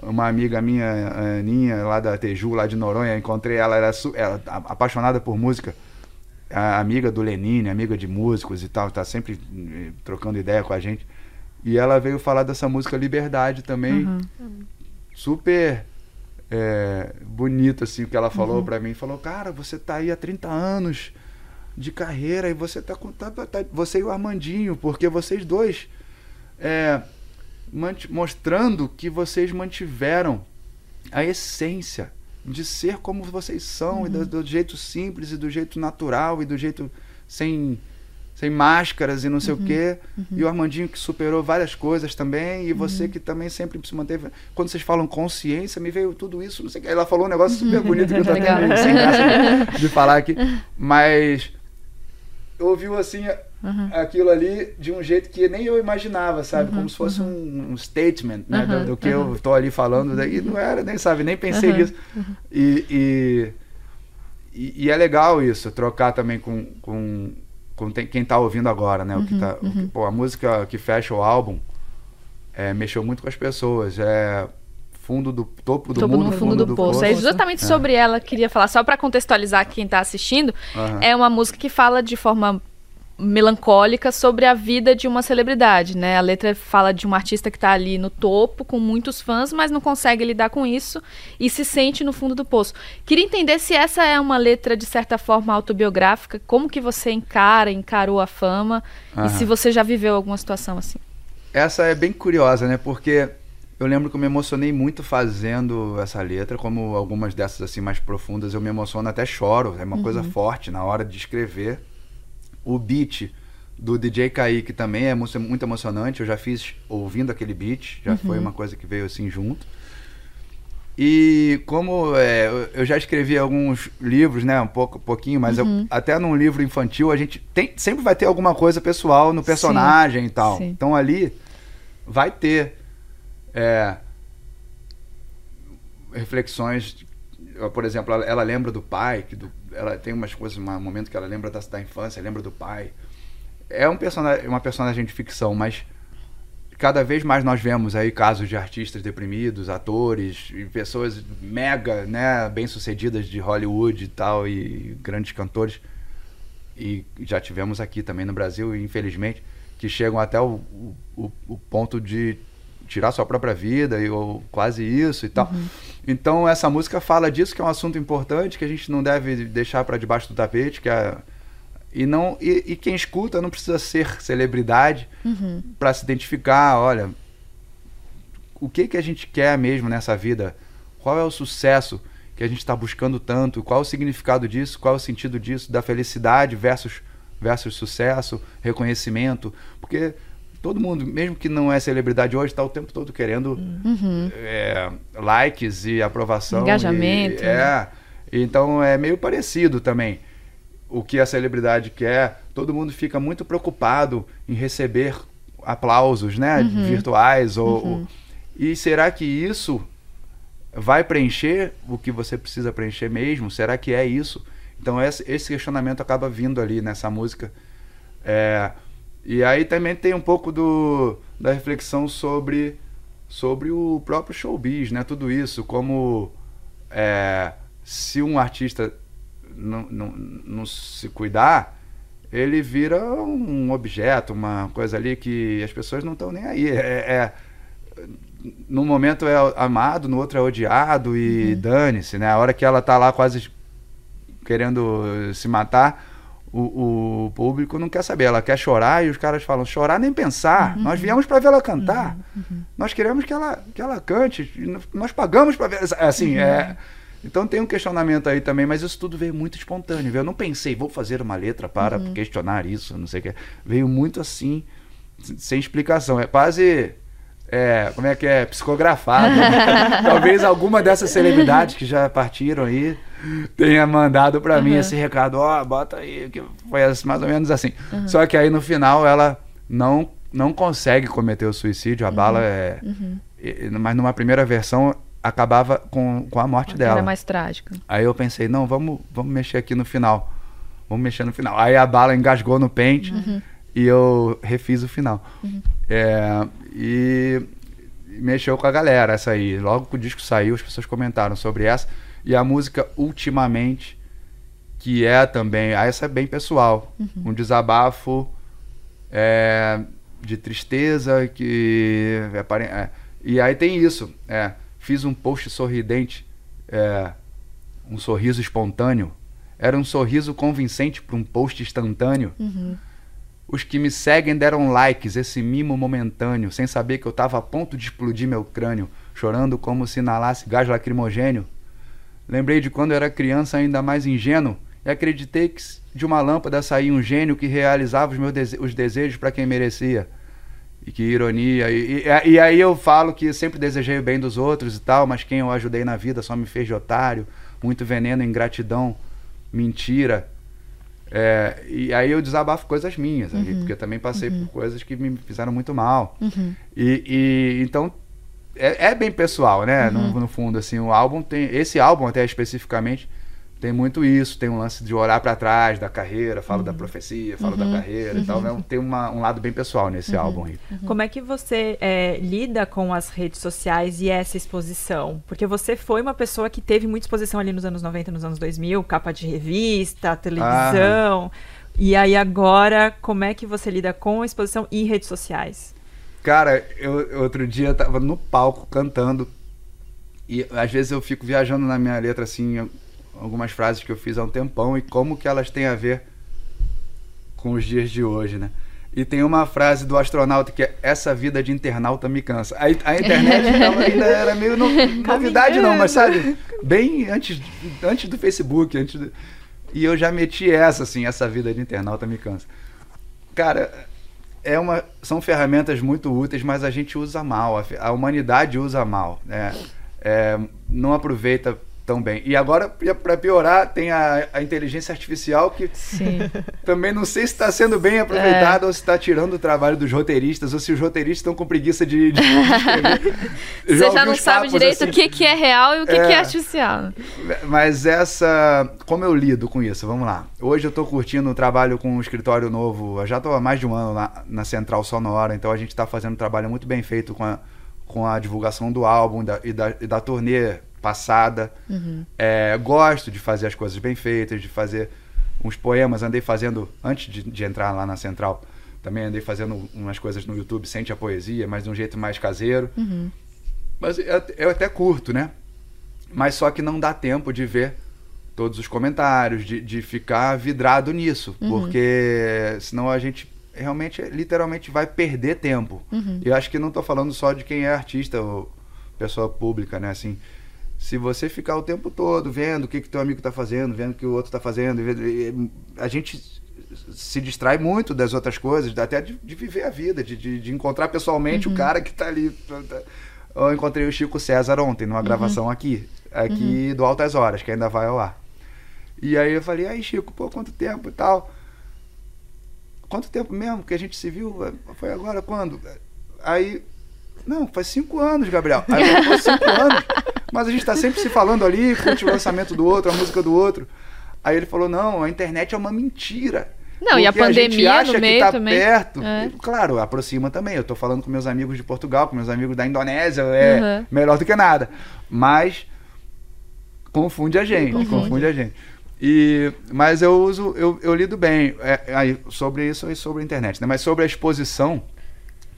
Speaker 3: uma amiga minha, a Aninha, lá da Teju, lá de Noronha, encontrei ela, era ela, a- apaixonada por música. A amiga do Lenine, amiga de músicos e tal, tá sempre eh, trocando ideia com a gente. E ela veio falar dessa música Liberdade também super é, bonito assim o que ela falou pra mim. Falou cara você tá aí há 30 anos de carreira e você tá com tá, tá- você e o Armandinho porque vocês dois é, mostrando que vocês mantiveram a essência de ser como vocês são e do, do jeito simples e do jeito natural e do jeito sem sem máscaras e não sei o quê. E o Armandinho que superou várias coisas também. E você que também sempre se manteve. Quando vocês falam consciência, me veio tudo isso. Não sei. Ela falou um negócio super bonito que eu
Speaker 2: Legal.
Speaker 3: meio sem graça de, de falar aqui. Mas ouviu assim a- aquilo ali de um jeito que nem eu imaginava, sabe? Como se fosse um, um statement né? do, do que eu tô ali falando. Daí não era, nem sabe, nem pensei nisso. E, e, e- e é legal isso, trocar também com, com tem- quem tá ouvindo agora, né? O que tá, o que- pô, a música que fecha o álbum é, mexeu muito com as pessoas. É, fundo do topo do mundo,
Speaker 2: no fundo do, poço. É exatamente sobre ela que queria falar. Só pra contextualizar quem tá assistindo,
Speaker 3: Aham.
Speaker 2: é uma música que fala de forma melancólica sobre a vida de uma celebridade, né? A letra fala de um artista que tá ali no topo com muitos fãs, mas não consegue lidar com isso e se sente no fundo do poço. Queria entender se essa é uma letra de certa forma autobiográfica, como que você encara, encarou a fama e
Speaker 3: Aham.
Speaker 2: se você já viveu alguma situação assim.
Speaker 3: Essa é bem curiosa, né? Porque eu lembro que eu me emocionei muito fazendo essa letra, como algumas dessas assim mais profundas, eu me emociono até choro, é uma coisa forte na hora de escrever. O beat do DJ Kaique também é mu- muito emocionante, eu já fiz ouvindo aquele beat, já foi uma coisa que veio assim junto. E como é, eu- já escrevi alguns livros, né, um pouco, pouquinho, mas eu- até num livro infantil a gente tem, sempre vai ter alguma coisa pessoal no personagem e tal.
Speaker 2: sim.
Speaker 3: Então ali vai ter é, reflexões. Por exemplo, ela, ela lembra do pai, que do- ela tem umas coisas, um momento que ela lembra da, da infância, lembra do pai. É um personagem, uma personagem de ficção, mas cada vez mais nós vemos aí casos de artistas deprimidos, atores pessoas mega, né, bem-sucedidas de Hollywood e tal e grandes cantores e já tivemos aqui também no Brasil, infelizmente, que chegam até o, o, o ponto de tirar sua própria vida e, ou quase isso e tal. Então essa música fala disso que é um assunto importante que a gente não deve deixar para debaixo do tapete, que é e não e, e quem escuta não precisa ser celebridade para se identificar, olha, o que que a gente quer mesmo nessa vida? Qual é o sucesso que a gente está buscando tanto? Qual o significado disso? Qual o sentido disso? Da felicidade versus, versus sucesso, reconhecimento? Porque todo mundo, mesmo que não é celebridade hoje, está o tempo todo querendo é, likes e aprovação.
Speaker 2: Engajamento,
Speaker 3: E, é. Então é meio parecido também. O que a celebridade quer, todo mundo fica muito preocupado em receber aplausos, né? Virtuais ou, ou- E será que isso vai preencher o que você precisa preencher mesmo? Será que é isso? Então esse, esse questionamento acaba vindo ali nessa música. É, e aí também tem um pouco do, da reflexão sobre, sobre o próprio showbiz, né? Tudo isso, como é, se um artista não, não, não se cuidar, ele vira um objeto, uma coisa ali que as pessoas não estão nem aí. É, é, num momento é amado, no outro é odiado e dane-se, né? A hora que ela tá lá quase querendo se matar, o, o público não quer saber, ela quer chorar e os caras falam, chorar nem pensar, nós viemos para ver ela cantar, nós queremos que ela, que ela cante, nós pagamos para ver, assim, é... Então tem um questionamento aí também, mas isso tudo veio muito espontâneo, viu? eu não pensei, vou fazer uma letra para questionar isso, não sei o que, veio muito assim, sem explicação, é quase... É, como é que é? Psicografado. Talvez alguma dessas celebridades que já partiram aí tenha mandado pra mim esse recado, ó, bota aí, que foi mais ou menos assim. Só que aí no final ela não, não consegue cometer o suicídio, a bala é. e- Mas numa primeira versão acabava com, com a morte dela.
Speaker 2: Era mais trágica.
Speaker 3: Aí eu pensei, não, vamos, vamos mexer aqui no final. Vamos mexer no final. Aí a bala engasgou no pente e eu refiz o final. É, e mexeu com a galera essa aí. Logo que o disco saiu, as pessoas comentaram sobre essa. E a música Ultimamente, que é também, ah, essa é bem pessoal. Um desabafo é, de tristeza que é é. e aí tem isso é, fiz um post sorridente é, um sorriso espontâneo era um sorriso convincente para um post instantâneo os que me seguem deram likes esse mimo momentâneo sem saber que eu estava a ponto de explodir meu crânio chorando como se inalasse gás lacrimogênio Lembrei de quando eu era criança ainda mais ingênuo e acreditei que de uma lâmpada saía um gênio que realizava os meus dese- os desejos para quem merecia. E que ironia. E, e- e aí eu falo que sempre desejei o bem dos outros e tal, mas quem eu ajudei na vida só me fez de otário. Muito veneno, ingratidão, mentira. É, e aí eu desabafo coisas minhas, ali, porque eu também passei por coisas que me fizeram muito mal. E, e então é, é bem pessoal, né? No, no fundo, assim, o álbum tem. Esse álbum, até especificamente, tem muito isso, tem um lance de olhar para trás da carreira, falo da profecia, falo da carreira e tal, né? tem uma, um lado bem pessoal nesse álbum aí.
Speaker 1: Como é que você é, lida com as redes sociais e essa exposição? Porque você foi uma pessoa que teve muita exposição ali nos anos 90, nos anos 2000, capa de revista, televisão. E aí agora, como é que você lida com a exposição e redes sociais?
Speaker 3: Cara, eu outro dia tava no palco cantando e às vezes eu fico viajando na minha letra assim, algumas frases que eu fiz há um tempão e como que elas têm a ver com os dias de hoje, né? E tem uma frase do astronauta que é essa vida de internauta me cansa. A, a internet tava, ainda era meio no, novidade não, mas sabe, bem antes, antes do Facebook, antes do, e eu já meti essa assim, essa vida de internauta me cansa. Cara, é uma, são ferramentas muito úteis, mas a gente usa mal, a, a humanidade usa mal, né? É, não aproveita tão bem. E agora, para piorar, tem a, a, inteligência artificial que
Speaker 2: Sim.
Speaker 3: também não sei se está sendo bem aproveitada é. ou se está tirando o trabalho dos roteiristas ou se os roteiristas estão com preguiça de, de,
Speaker 2: escrever. Você já não sabe direito assim, o que, que é real e o que é, que é artificial.
Speaker 3: Mas essa... Como eu lido com isso? Vamos lá. Hoje eu estou curtindo o trabalho com um escritório novo. Eu já estou há mais de um ano na, na Central Sonora, então a gente está fazendo um trabalho muito bem feito com a, com a divulgação do álbum da, e, da, e da turnê passada. Uhum. É, gosto de fazer as coisas bem feitas, de fazer uns poemas. Andei fazendo, antes de, de, entrar lá na Central, também andei fazendo umas coisas no YouTube, Sente a Poesia, mas de um jeito mais caseiro. Uhum. Mas eu, eu até curto, né? Mas só que não dá tempo de ver todos os comentários, de, de ficar vidrado nisso, uhum. porque senão a gente realmente, literalmente, vai perder tempo. Uhum. E eu acho que não estou falando só de quem é artista ou pessoa pública, né? Assim, se você ficar o tempo todo vendo o que que teu amigo está fazendo, vendo o que o outro está fazendo, a gente se distrai muito das outras coisas, até de, de viver a vida, de, de, de encontrar pessoalmente uhum. o cara que está ali. Eu encontrei o Chico César ontem, numa uhum. gravação aqui, aqui uhum. do Altas Horas, que ainda vai ao ar. E aí eu falei, aí Chico, pô, quanto tempo e tal. Quanto tempo mesmo que a gente se viu? Foi agora quando? Aí não, faz cinco anos, Gabriel. Aí eu, cinco anos. Mas a gente está sempre se falando ali, curte o lançamento do outro, a música do outro. Aí ele falou: não, a internet é uma mentira.
Speaker 2: Não, e a pandemia
Speaker 3: a gente acha
Speaker 2: no meio
Speaker 3: que tá
Speaker 2: também.
Speaker 3: perto. É. Claro, aproxima também. Eu estou falando com meus amigos de Portugal, com meus amigos da Indonésia, é uhum. melhor do que nada. Mas confunde a gente, confunde, confunde a gente. E, mas eu uso, eu, eu lido bem é, aí, sobre isso e sobre a internet, né? Mas sobre a exposição,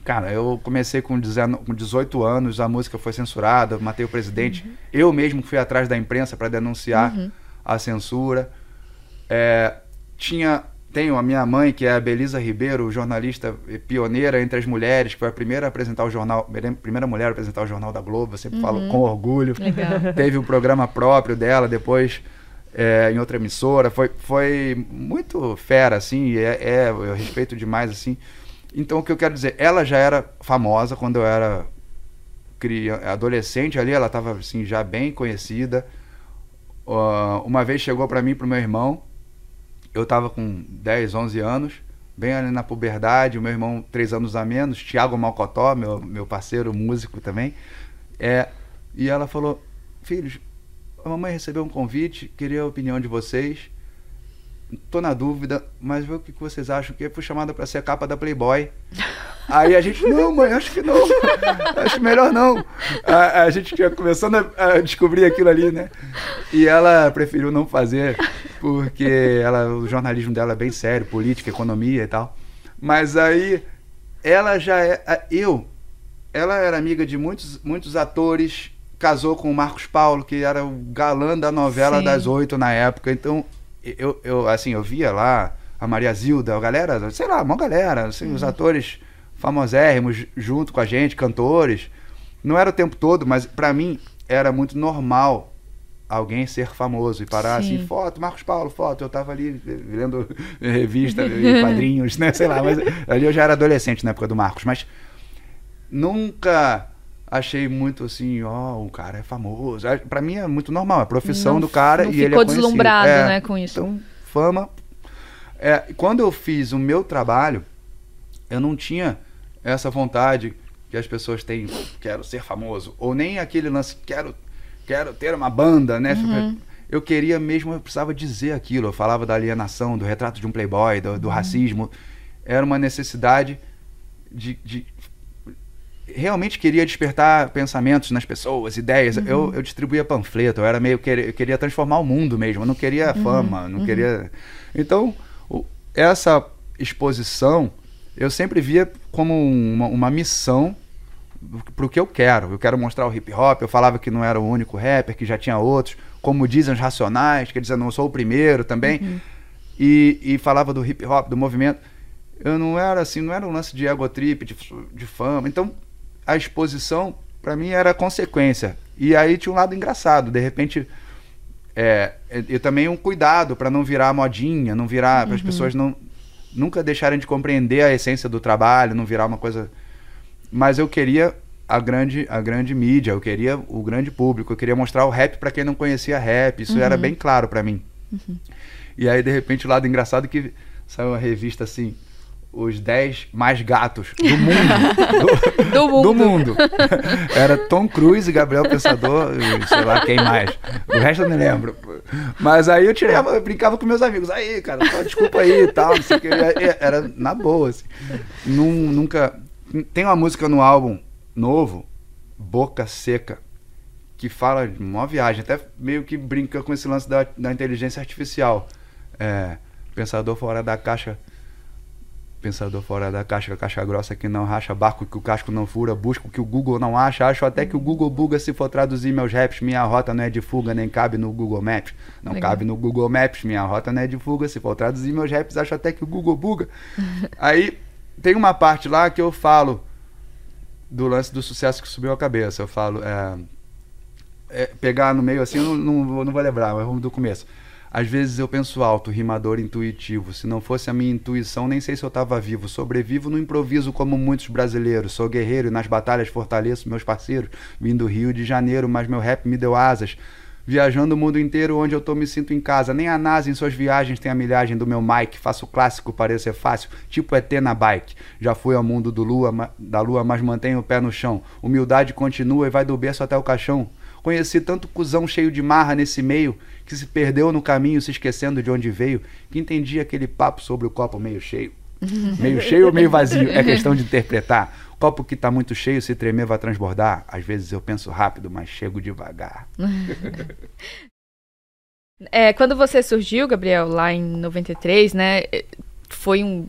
Speaker 3: Cara, eu comecei com 18 anos, a música foi censurada, matei o presidente. Uhum. Eu mesmo fui atrás da imprensa para denunciar uhum. a censura. É, tinha, tenho a minha mãe, que é a Belisa Ribeiro, jornalista pioneira entre as mulheres, que foi a primeira a apresentar o jornal, primeira mulher a apresentar o Jornal da Globo, eu sempre uhum. falo com orgulho. Legal. Teve um programa próprio dela, depois é, em outra emissora. Foi, foi muito fera, assim, é, é, eu respeito demais, assim. Então, o que eu quero dizer, ela já era famosa quando eu era criança, adolescente ali, ela estava assim, já bem conhecida. Uh, uma vez chegou para mim, para meu irmão, eu estava com 10, 11 anos, bem ali na puberdade, o meu irmão, três anos a menos, Tiago Malcotó, meu, meu parceiro músico também. É, e ela falou: Filhos, a mamãe recebeu um convite, queria a opinião de vocês tô na dúvida, mas vê o que vocês acham que fui chamada para ser a capa da Playboy. Aí a gente, não, mãe, acho que não. Acho melhor não. A, a gente já começando a, a, descobrir aquilo ali, né? E ela preferiu não fazer, porque ela, o jornalismo dela é bem sério, política, economia e tal. Mas aí ela já é. Eu, ela era amiga de muitos, muitos atores, casou com o Marcos Paulo, que era o galã da novela Sim. das oito na época. Então eu, eu, assim, eu via lá a Maria Zilda, a galera, sei lá, uma galera, assim, uhum. os atores famosérrimos junto com a gente, cantores. Não era o tempo todo, mas para mim era muito normal alguém ser famoso e parar assim, Sim. assim, foto, Marcos Paulo, foto. Eu tava ali lendo revista e quadrinhos, né? Sei lá, mas ali eu já era adolescente na época do Marcos, mas nunca achei muito assim, ó, oh, o cara é famoso. Para mim é muito normal, é a profissão
Speaker 2: não,
Speaker 3: do cara e ele é
Speaker 2: Ficou deslumbrado,
Speaker 3: é,
Speaker 2: né, com isso.
Speaker 3: Então, fama. É, quando eu fiz o meu trabalho, eu não tinha essa vontade que as pessoas têm, quero ser famoso, ou nem aquele lance, quero, quero ter uma banda, né? Uhum. eu queria mesmo, eu precisava dizer aquilo. Eu falava da alienação, do retrato de um playboy, do, do uhum. racismo. Era uma necessidade de, de, realmente queria despertar pensamentos nas pessoas, ideias. Uhum. Eu, eu distribuía panfleto, eu era meio eu queria transformar o mundo mesmo, eu não queria uhum. fama, não uhum. queria. Então, o, essa exposição eu sempre via como uma, uma missão para o que eu quero. Eu quero mostrar o hip hop. Eu falava que não era o único rapper, que já tinha outros, como dizem os Racionais, quer dizer, não sou o primeiro também. Uhum. E, e falava do hip hop, do movimento. Eu não era assim, não era um lance de ego trip, de, de fama. Então, a exposição, para mim, era consequência. E aí tinha um lado engraçado. De repente, é, eu também um cuidado para não virar modinha, não virar, uhum. para as pessoas não nunca deixarem de compreender a essência do trabalho, não virar uma coisa. Mas eu queria a grande, a grande mídia, eu queria o grande público, eu queria mostrar o rap para quem não conhecia rap. Isso uhum. era bem claro para mim. Uhum. E aí, de repente, o lado engraçado é que saiu uma revista assim os 10 mais gatos do mundo.
Speaker 2: Do, do mundo.
Speaker 3: Do mundo. Era Tom Cruise, Gabriel Pensador e sei lá quem mais. O resto eu não lembro. Mas aí eu tirava, eu brincava com meus amigos. Aí, cara, desculpa aí e tal. Não sei o que. Era na boa, assim. Nunca. Tem uma música no álbum novo, Boca Seca, que fala de uma viagem. Até meio que brinca com esse lance da, da inteligência artificial. É, pensador fora da caixa pensador fora da caixa, caixa grossa que não racha, barco que o casco não fura, busco que o Google não acha, acho até que o Google buga se for traduzir meus raps, minha rota não é de fuga, nem cabe no Google Maps. Não Legal. cabe no Google Maps, minha rota não é de fuga, se for traduzir meus raps, acho até que o Google buga. Aí tem uma parte lá que eu falo do lance do sucesso que subiu a cabeça. Eu falo, é, é, pegar no meio assim, eu não, não, não vou lembrar, mas vamos do começo. Às vezes eu penso alto, rimador intuitivo. Se não fosse a minha intuição, nem sei se eu estava vivo. Sobrevivo no improviso como muitos brasileiros. Sou guerreiro e nas batalhas fortaleço meus parceiros. Vim do Rio de Janeiro, mas meu rap me deu asas. Viajando o mundo inteiro onde eu tô me sinto em casa. Nem a NASA em suas viagens tem a milhagem do meu Mike. Faço clássico parecer fácil, tipo ET na bike. Já fui ao mundo do lua, da lua, mas mantenho o pé no chão. Humildade continua e vai do berço até o caixão. Conheci tanto cuzão cheio de marra nesse meio que se perdeu no caminho, se esquecendo de onde veio, que entendia aquele papo sobre o copo meio cheio. meio cheio ou meio vazio? É questão de interpretar. Copo que está muito cheio, se tremer, vai transbordar. Às vezes eu penso rápido, mas chego devagar.
Speaker 2: é, quando você surgiu, Gabriel, lá em 93, né? Foi um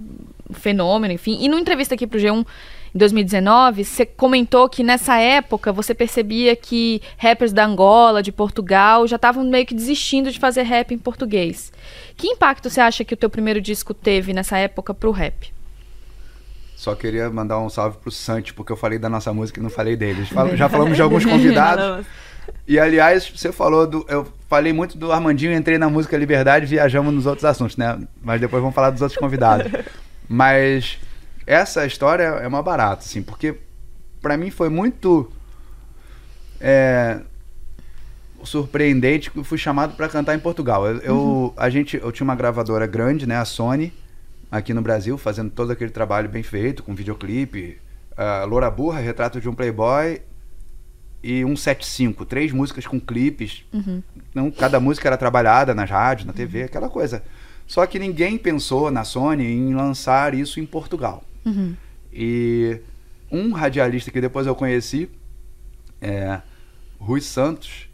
Speaker 2: fenômeno, enfim. E numa entrevista aqui pro G1, em 2019, você comentou que nessa época você percebia que rappers da Angola, de Portugal, já estavam meio que desistindo de fazer rap em português. Que impacto você acha que o teu primeiro disco teve nessa época pro rap?
Speaker 3: Só queria mandar um salve pro Santi, porque eu falei da nossa música e não falei deles. Já falamos de alguns convidados. E aliás, você falou do. Eu falei muito do Armandinho, entrei na música Liberdade viajamos nos outros assuntos, né? Mas depois vamos falar dos outros convidados. Mas essa história é uma barata, assim, porque para mim foi muito é, surpreendente que eu fui chamado para cantar em Portugal. Eu, eu, uhum. a gente, eu tinha uma gravadora grande, né, a Sony, aqui no Brasil, fazendo todo aquele trabalho bem feito, com videoclipe, uh, Loura Burra, Retrato de um Playboy e um 75, três músicas com clipes. Uhum. Então, cada música era trabalhada nas rádios, na TV, aquela coisa. Só que ninguém pensou na Sony em lançar isso em Portugal. Uhum. E um radialista que depois eu conheci, é, Rui Santos,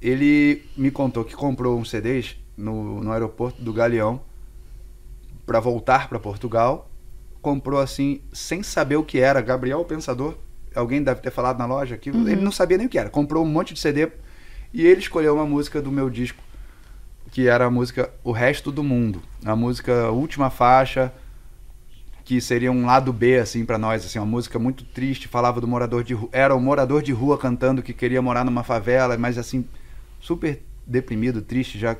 Speaker 3: ele me contou que comprou uns CDs no, no aeroporto do Galeão para voltar para Portugal. Comprou assim, sem saber o que era. Gabriel Pensador, alguém deve ter falado na loja que uhum. ele não sabia nem o que era. Comprou um monte de CD e ele escolheu uma música do meu disco, que era a música O Resto do Mundo. A música Última Faixa, que seria um lado B assim para nós, assim, uma música muito triste, falava do morador de rua, era um morador de rua cantando que queria morar numa favela, mas assim super deprimido, triste, já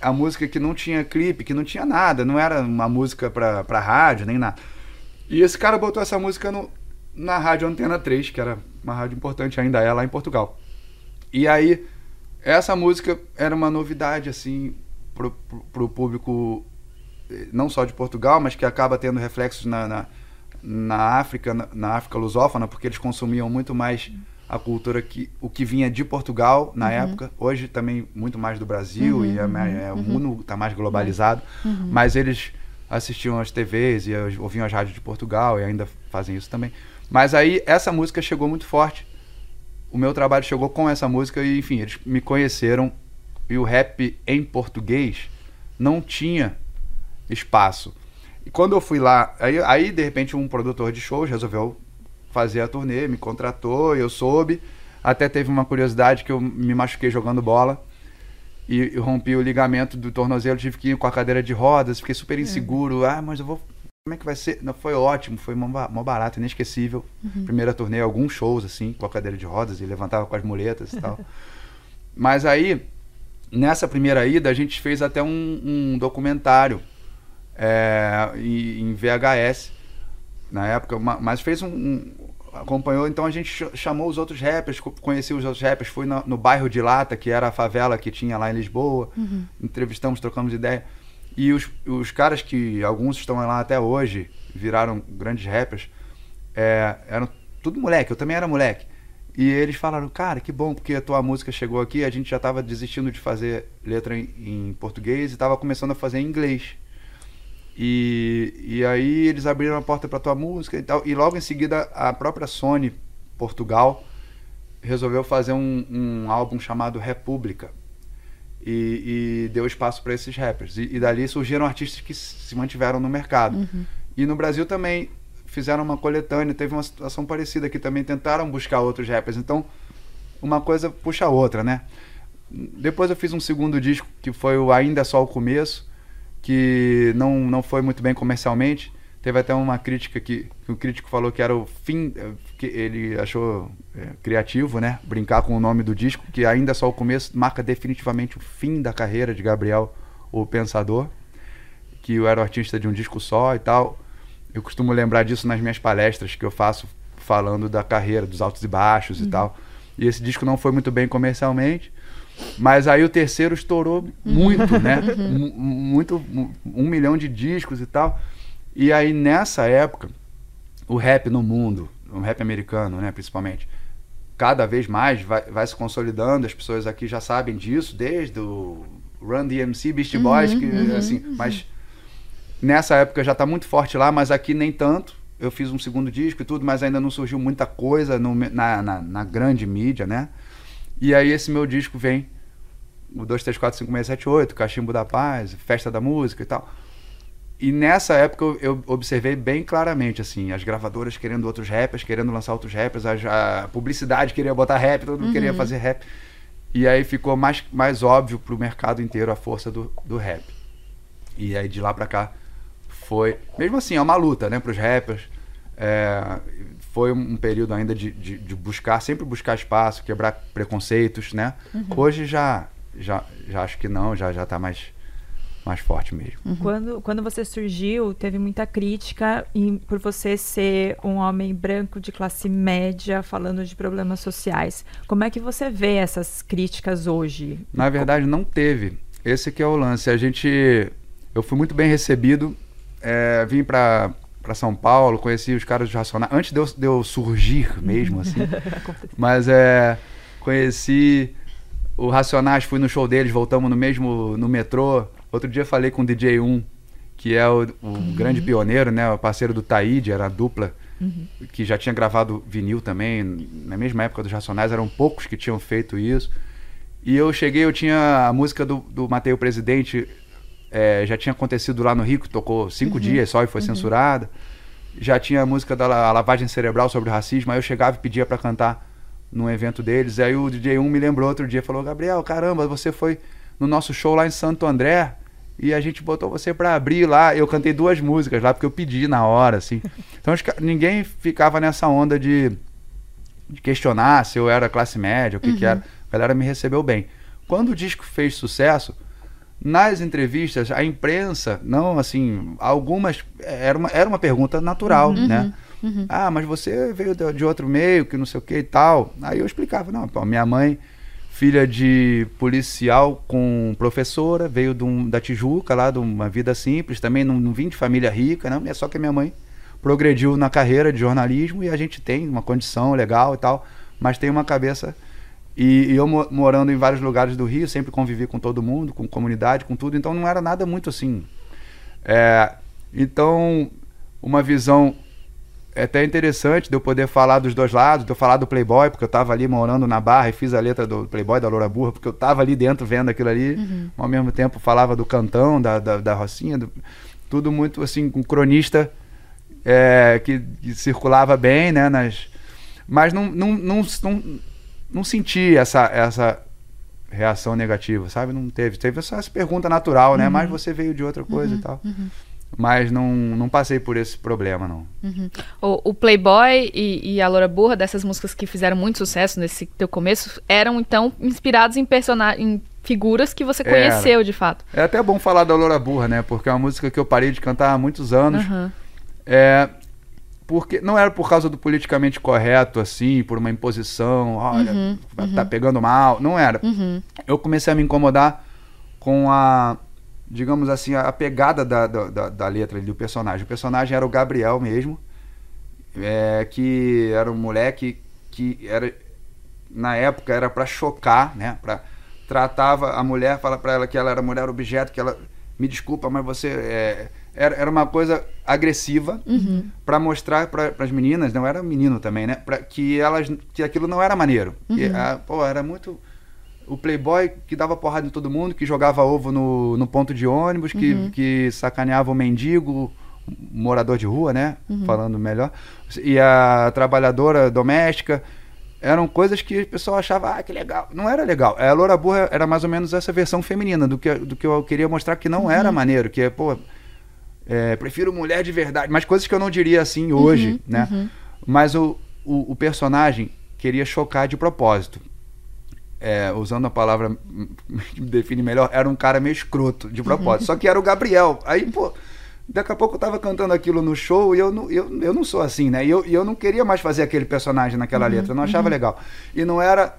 Speaker 3: a música que não tinha clipe, que não tinha nada, não era uma música pra, pra rádio, nem nada. E esse cara botou essa música no, na rádio Antena 3, que era uma rádio importante ainda é lá em Portugal. E aí, essa música era uma novidade, assim, pro, pro, pro público não só de Portugal, mas que acaba tendo reflexos na, na, na África, na, na, África lusófona, porque eles consumiam muito mais a cultura que o que vinha de Portugal na época, hoje também muito mais do Brasil e é, ma- é, o mundo está mais globalizado, mas eles assistiam às TVs e ouviam as rádios de Portugal e ainda fazem isso também. Mas aí essa música chegou muito forte. O meu trabalho chegou com essa música e enfim, eles me conheceram e o rap em português não tinha espaço. E quando eu fui lá, aí, aí de repente um produtor de shows resolveu fazer a turnê, me contratou, eu soube. Até teve uma curiosidade que eu me machuquei jogando bola e, rompi o ligamento do tornozelo, tive que ir com a cadeira de rodas, fiquei super inseguro. Ah, mas eu vou. Como é que vai ser? Não, foi ótimo, foi mó, ba- mó barato, inesquecível. Primeira turnê, alguns shows assim, com a cadeira de rodas e levantava com as muletas e tal. Mas aí, nessa primeira ida, a gente fez até um, um documentário é, em, VHS na época, ma- mas fez um, um- acompanhou, então a gente ch- chamou os outros rappers, co- conheci os outros rappers, fui na- no bairro de Lata, que era a favela que tinha lá em Lisboa, entrevistamos, trocamos ideia. E os, os caras que alguns estão lá até hoje, viraram grandes rappers, é, eram tudo moleque, eu também era moleque. E eles falaram, cara, que bom, porque a tua música chegou aqui, a gente já estava desistindo de fazer letra em, em português e estava começando a fazer em inglês. E, e aí eles abriram a porta para tua música e tal. E logo em seguida a própria Sony Portugal resolveu fazer um, um álbum chamado República. E, e deu espaço para esses rappers. E, e dali surgiram artistas que se mantiveram no mercado. E no Brasil também fizeram uma coletânea, teve uma situação parecida que também tentaram buscar outros rappers. Então, uma coisa puxa a outra, né? Depois eu fiz um segundo disco que foi o Ainda é Só o Começo, que não, não foi muito bem comercialmente. Teve até uma crítica que, que o crítico falou que era o fim, eh, que ele achou eh, criativo, né? Brincar com o nome do disco, que ainda é só o começo, marca definitivamente o fim da carreira de Gabriel, o Pensador, que eu era o artista de um disco só e tal. Eu costumo lembrar disso nas minhas palestras que eu faço falando da carreira, dos altos e baixos e tal. E esse disco não foi muito bem comercialmente. Mas aí o terceiro estourou muito, né? Mu- Muito, mu- um milhão de discos e tal. E aí nessa época, o rap no mundo, o rap americano, né, principalmente, cada vez mais vai, vai se consolidando. As pessoas aqui já sabem disso, desde o Run DMC, Beastie Boys, que assim, mas nessa época já está muito forte lá, mas aqui nem tanto. Eu fiz um segundo disco e tudo, mas ainda não surgiu muita coisa no na, na, na grande mídia, né? E aí esse meu disco vem, o 2, 3, 4, 5, 6, 7, 8, Cachimbo da Paz, Festa da Música e tal. E nessa época eu, eu observei bem claramente, assim, as gravadoras querendo outros rappers, querendo lançar outros rappers, a, a publicidade queria botar rap, todo mundo queria fazer rap. E aí ficou mais, mais óbvio pro mercado inteiro a força do, do rap. E aí de lá pra cá foi. Mesmo assim, é uma luta, né, pros rappers. É, foi um período ainda de, de, de buscar, sempre buscar espaço, quebrar preconceitos, né? Hoje já, já, já acho que não, já, já tá mais, mais forte mesmo.
Speaker 1: Quando, quando você surgiu, teve muita crítica em- por você ser um homem branco de classe média falando de problemas sociais. Como é que você vê essas críticas hoje?
Speaker 3: Na verdade, não teve. Esse que é o lance. A gente. Eu fui muito bem recebido. é, vim pra, pra São Paulo, conheci os caras dos Racionais. Antes de eu, de eu surgir mesmo, assim. Mas é. Conheci o Racionais, fui no show deles, voltamos no mesmo. no metrô. Outro dia falei com o DJ1, que é o, o grande pioneiro, né? O parceiro do Taíde, era a dupla. Que já tinha gravado vinil também, na mesma época dos Racionais, eram poucos que tinham feito isso. E eu cheguei, eu tinha a música do, do Matei Presidente, é, já tinha acontecido lá no Rio, que tocou cinco dias só e foi censurada. Já tinha a música da la- lavagem cerebral sobre o racismo, aí eu chegava e pedia pra cantar num evento deles. Aí o DJ 1 me lembrou outro dia, falou, Gabriel, caramba, você foi no nosso show lá em Santo André e a gente botou você pra abrir lá. Eu cantei duas músicas lá, porque eu pedi na hora, assim. Então ninguém ficava nessa onda de de questionar se eu era classe média, o que, que era. A galera me recebeu bem. Quando o disco fez sucesso, nas entrevistas, a imprensa, não assim, algumas. Era uma, era uma pergunta natural, né? Ah, mas você veio de, de outro meio, que não sei o que e tal. Aí eu explicava, não, pô, minha mãe, filha de policial com professora, veio de um- da Tijuca, lá de uma vida simples, também não, não vim de família rica, não, é só que a minha mãe progrediu na carreira de jornalismo e a gente tem uma condição legal e tal. mas tem uma cabeça. E, e eu mo- morando em vários lugares do Rio, sempre convivi com todo mundo, com comunidade, com tudo, então não era nada muito assim. É, então, uma visão é até interessante de eu poder falar dos dois lados, de eu falar do Playboy, porque eu estava ali morando na Barra e fiz a letra do Playboy da Loura Burra, porque eu estava ali dentro vendo aquilo ali, ao mesmo tempo falava do cantão, da, da, da Rocinha, do- tudo muito assim, um cronista é, que, que circulava bem, né, nas... Mas não, não, não, não, não senti essa, essa reação negativa, sabe? Não teve. Teve só essa pergunta natural, né? Mas você veio de outra coisa e tal. Mas não, não passei por esse problema, não.
Speaker 2: O, o Playboy e, e a Loura Burra, dessas músicas que fizeram muito sucesso nesse teu começo, eram então inspirados em personagens, em figuras que você
Speaker 3: Era.
Speaker 2: conheceu de fato.
Speaker 3: É até bom falar da Loura Burra, né? Porque é uma música que eu parei de cantar há muitos anos.
Speaker 2: Aham.
Speaker 3: É, porque não era por causa do politicamente correto, assim, por uma imposição, olha, tá pegando mal. Não era.
Speaker 2: Uhum.
Speaker 3: Eu comecei a me incomodar com a, digamos assim, a pegada da, da, da, letra do personagem. O personagem era o Gabriel mesmo, é, que era um moleque que era, na época, era pra chocar, né? Pra, tratava a mulher, fala pra ela que ela era mulher objeto, que ela, me desculpa, mas você é, era, era uma coisa agressiva
Speaker 2: Uhum.
Speaker 3: pra mostrar para as meninas, não era menino também, né? Pra, que elas que aquilo não era maneiro. Que, ah, pô, era muito o playboy que dava porrada em todo mundo, que jogava ovo no, no ponto de ônibus, que, que sacaneava o mendigo, morador de rua, né? Falando melhor. E a trabalhadora doméstica. Eram coisas que o pessoal achava, ah, que legal. Não era legal. A Loura Burra era mais ou menos essa versão feminina do que, do que eu queria mostrar que não era maneiro, que é, pô, é, prefiro mulher de verdade, mas coisas que eu não diria assim hoje, né? Mas o, o, o personagem queria chocar de propósito. É, usando a palavra que me define melhor, era um cara meio escroto, de propósito. Só que era o Gabriel. Aí, pô, daqui a pouco eu tava cantando aquilo no show e eu não, eu, eu não sou assim, né? E eu, e eu não queria mais fazer aquele personagem naquela letra, eu não achava legal. E não era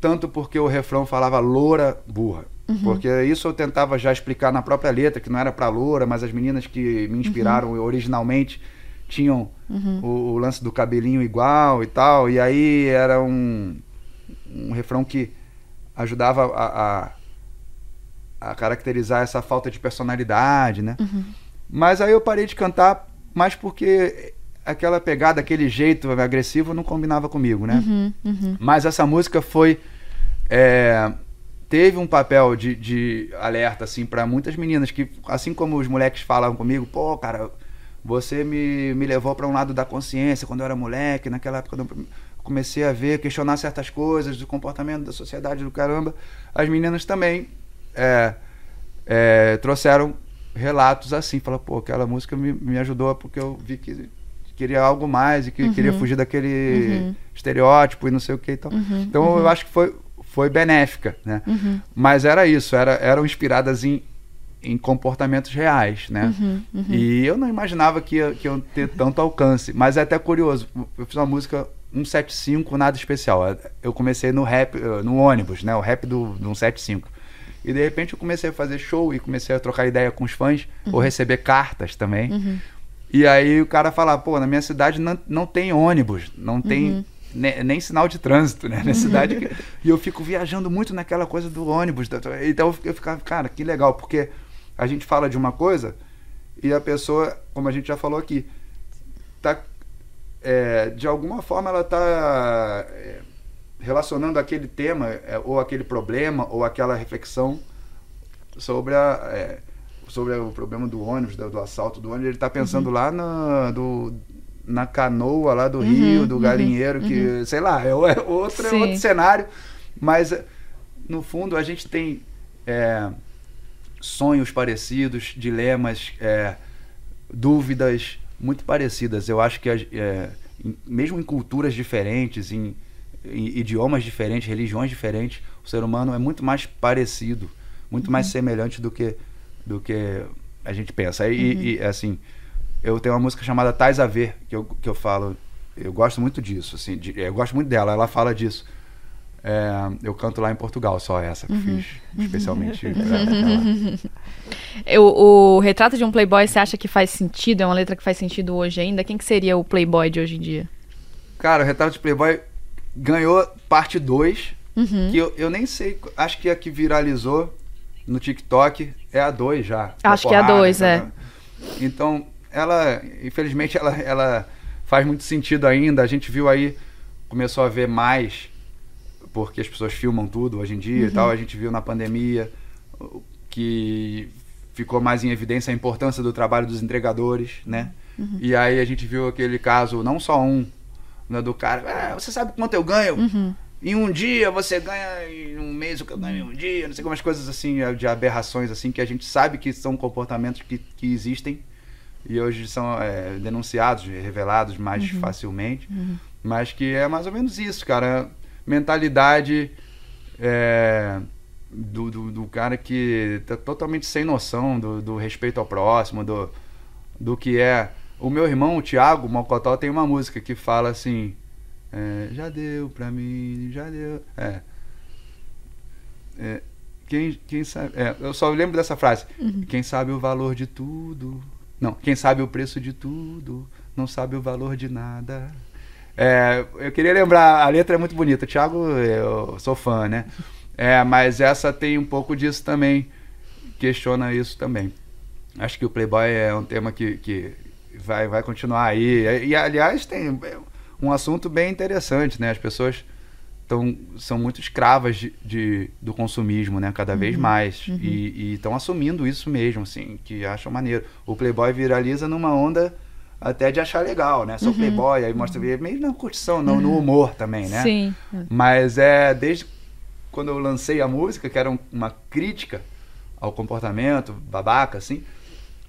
Speaker 3: tanto porque o refrão falava loura burra. Porque isso eu tentava já explicar na própria letra, que não era pra loura, mas as meninas que me inspiraram originalmente tinham o, o lance do cabelinho igual e tal. E aí era um, um refrão que ajudava a, a, a caracterizar essa falta de personalidade, né? Mas aí eu parei de cantar mais porque aquela pegada, aquele jeito agressivo não combinava comigo, né? Mas essa música foi. é, teve um papel de, de alerta, assim, para muitas meninas que, assim como os moleques falavam comigo, pô, cara, você me, me levou para um lado da consciência quando eu era moleque, naquela época eu comecei a ver, questionar certas coisas do comportamento da sociedade do caramba. As meninas também é, é, trouxeram relatos assim, fala, pô, aquela música me, me ajudou porque eu vi que queria algo mais e que queria fugir daquele estereótipo e não sei o que e tal. então eu acho que foi, foi benéfica, né? Mas era isso, era, eram inspiradas em, em comportamentos reais, né? E eu não imaginava que ia, que iam ter tanto alcance. Mas é até curioso, eu fiz uma música 175, nada especial. Eu comecei no rap, no ônibus, né? O rap do, do 175. E de repente eu comecei a fazer show e comecei a trocar ideia com os fãs, ou receber cartas também. E aí o cara fala, pô, na minha cidade não, não tem ônibus, não tem ne- nem, sinal de trânsito, né? Minha cidade. que- E eu fico viajando muito naquela coisa do ônibus. da- Então eu ficava, cara, que legal, porque a gente fala de uma coisa e a pessoa, como a gente já falou aqui, tá. é, de alguma forma ela tá é, relacionando aquele tema, é, ou aquele problema, ou aquela reflexão sobre a. é, sobre o problema do ônibus, do, do assalto do ônibus, ele está pensando lá na, do, na canoa lá do Rio, do galinheiro, que, sei lá, é, é outro, é outro cenário. Mas, no fundo, a gente tem é, sonhos parecidos, dilemas, é, dúvidas muito parecidas. Eu acho que, é, em- mesmo em culturas diferentes, em, em idiomas diferentes, religiões diferentes, o ser humano é muito mais parecido, muito mais semelhante do que, do que a gente pensa. E, e, assim, eu tenho uma música chamada Tais a Ver, que eu, que eu falo, eu gosto muito disso, assim, de- eu gosto muito dela, ela fala disso. É, eu canto lá em Portugal, só essa que fiz, especialmente.
Speaker 2: Eu- o retrato de um playboy, você acha que faz sentido? É uma letra que faz sentido hoje ainda? Quem que seria o playboy de hoje em dia?
Speaker 3: Cara, o retrato de Playboy ganhou parte 2,
Speaker 2: Uhum.
Speaker 3: que eu, eu nem sei, acho que a que viralizou no TikTok é a 2 já.
Speaker 2: Acho que é a
Speaker 3: porrada,
Speaker 2: dois, é.
Speaker 3: entendeu? Então, ela, infelizmente, ela, ela faz muito sentido ainda. A gente viu aí, começou a ver mais, porque as pessoas filmam tudo hoje em dia e tal. A gente viu na pandemia que ficou mais em evidência a importância do trabalho dos entregadores, né? E aí a gente viu aquele caso, não só um, né, do cara, "Ah, você sabe quanto eu ganho?
Speaker 2: Uhum.
Speaker 3: Em um dia você ganha em um mês o que eu ganho em um dia, não sei como as coisas assim, de aberrações assim, que a gente sabe que são comportamentos que, que existem e hoje são é, denunciados, revelados mais facilmente, mas que é mais ou menos isso, cara. Mentalidade é, do, do, do cara que tá totalmente sem noção do, do respeito ao próximo, do, do que é. O meu irmão, o Thiago Mocotó, tem uma música que fala assim. é, já deu pra mim, já deu. É. É, quem, quem sabe. é, eu só lembro dessa frase. Quem sabe o valor de tudo. Não, quem sabe o preço de tudo, não sabe o valor de nada. É, eu queria lembrar, a letra é muito bonita. Thiago, eu sou fã, né? É, mas essa tem um pouco disso também. Questiona isso também. Acho que o Playboy é um tema que, que vai, vai continuar aí. E, aliás, tem um assunto bem interessante, né? As pessoas tão, são muito escravas de, de- do consumismo, né? Cada vez mais. E estão assumindo isso mesmo, assim, que acham maneiro. O Playboy viraliza numa onda até de achar legal, né? Sou Playboy, aí mostra meio na curtição, não, no humor também, né?
Speaker 2: Sim.
Speaker 3: Mas é desde quando eu lancei a música, que era um- uma crítica ao comportamento babaca, assim,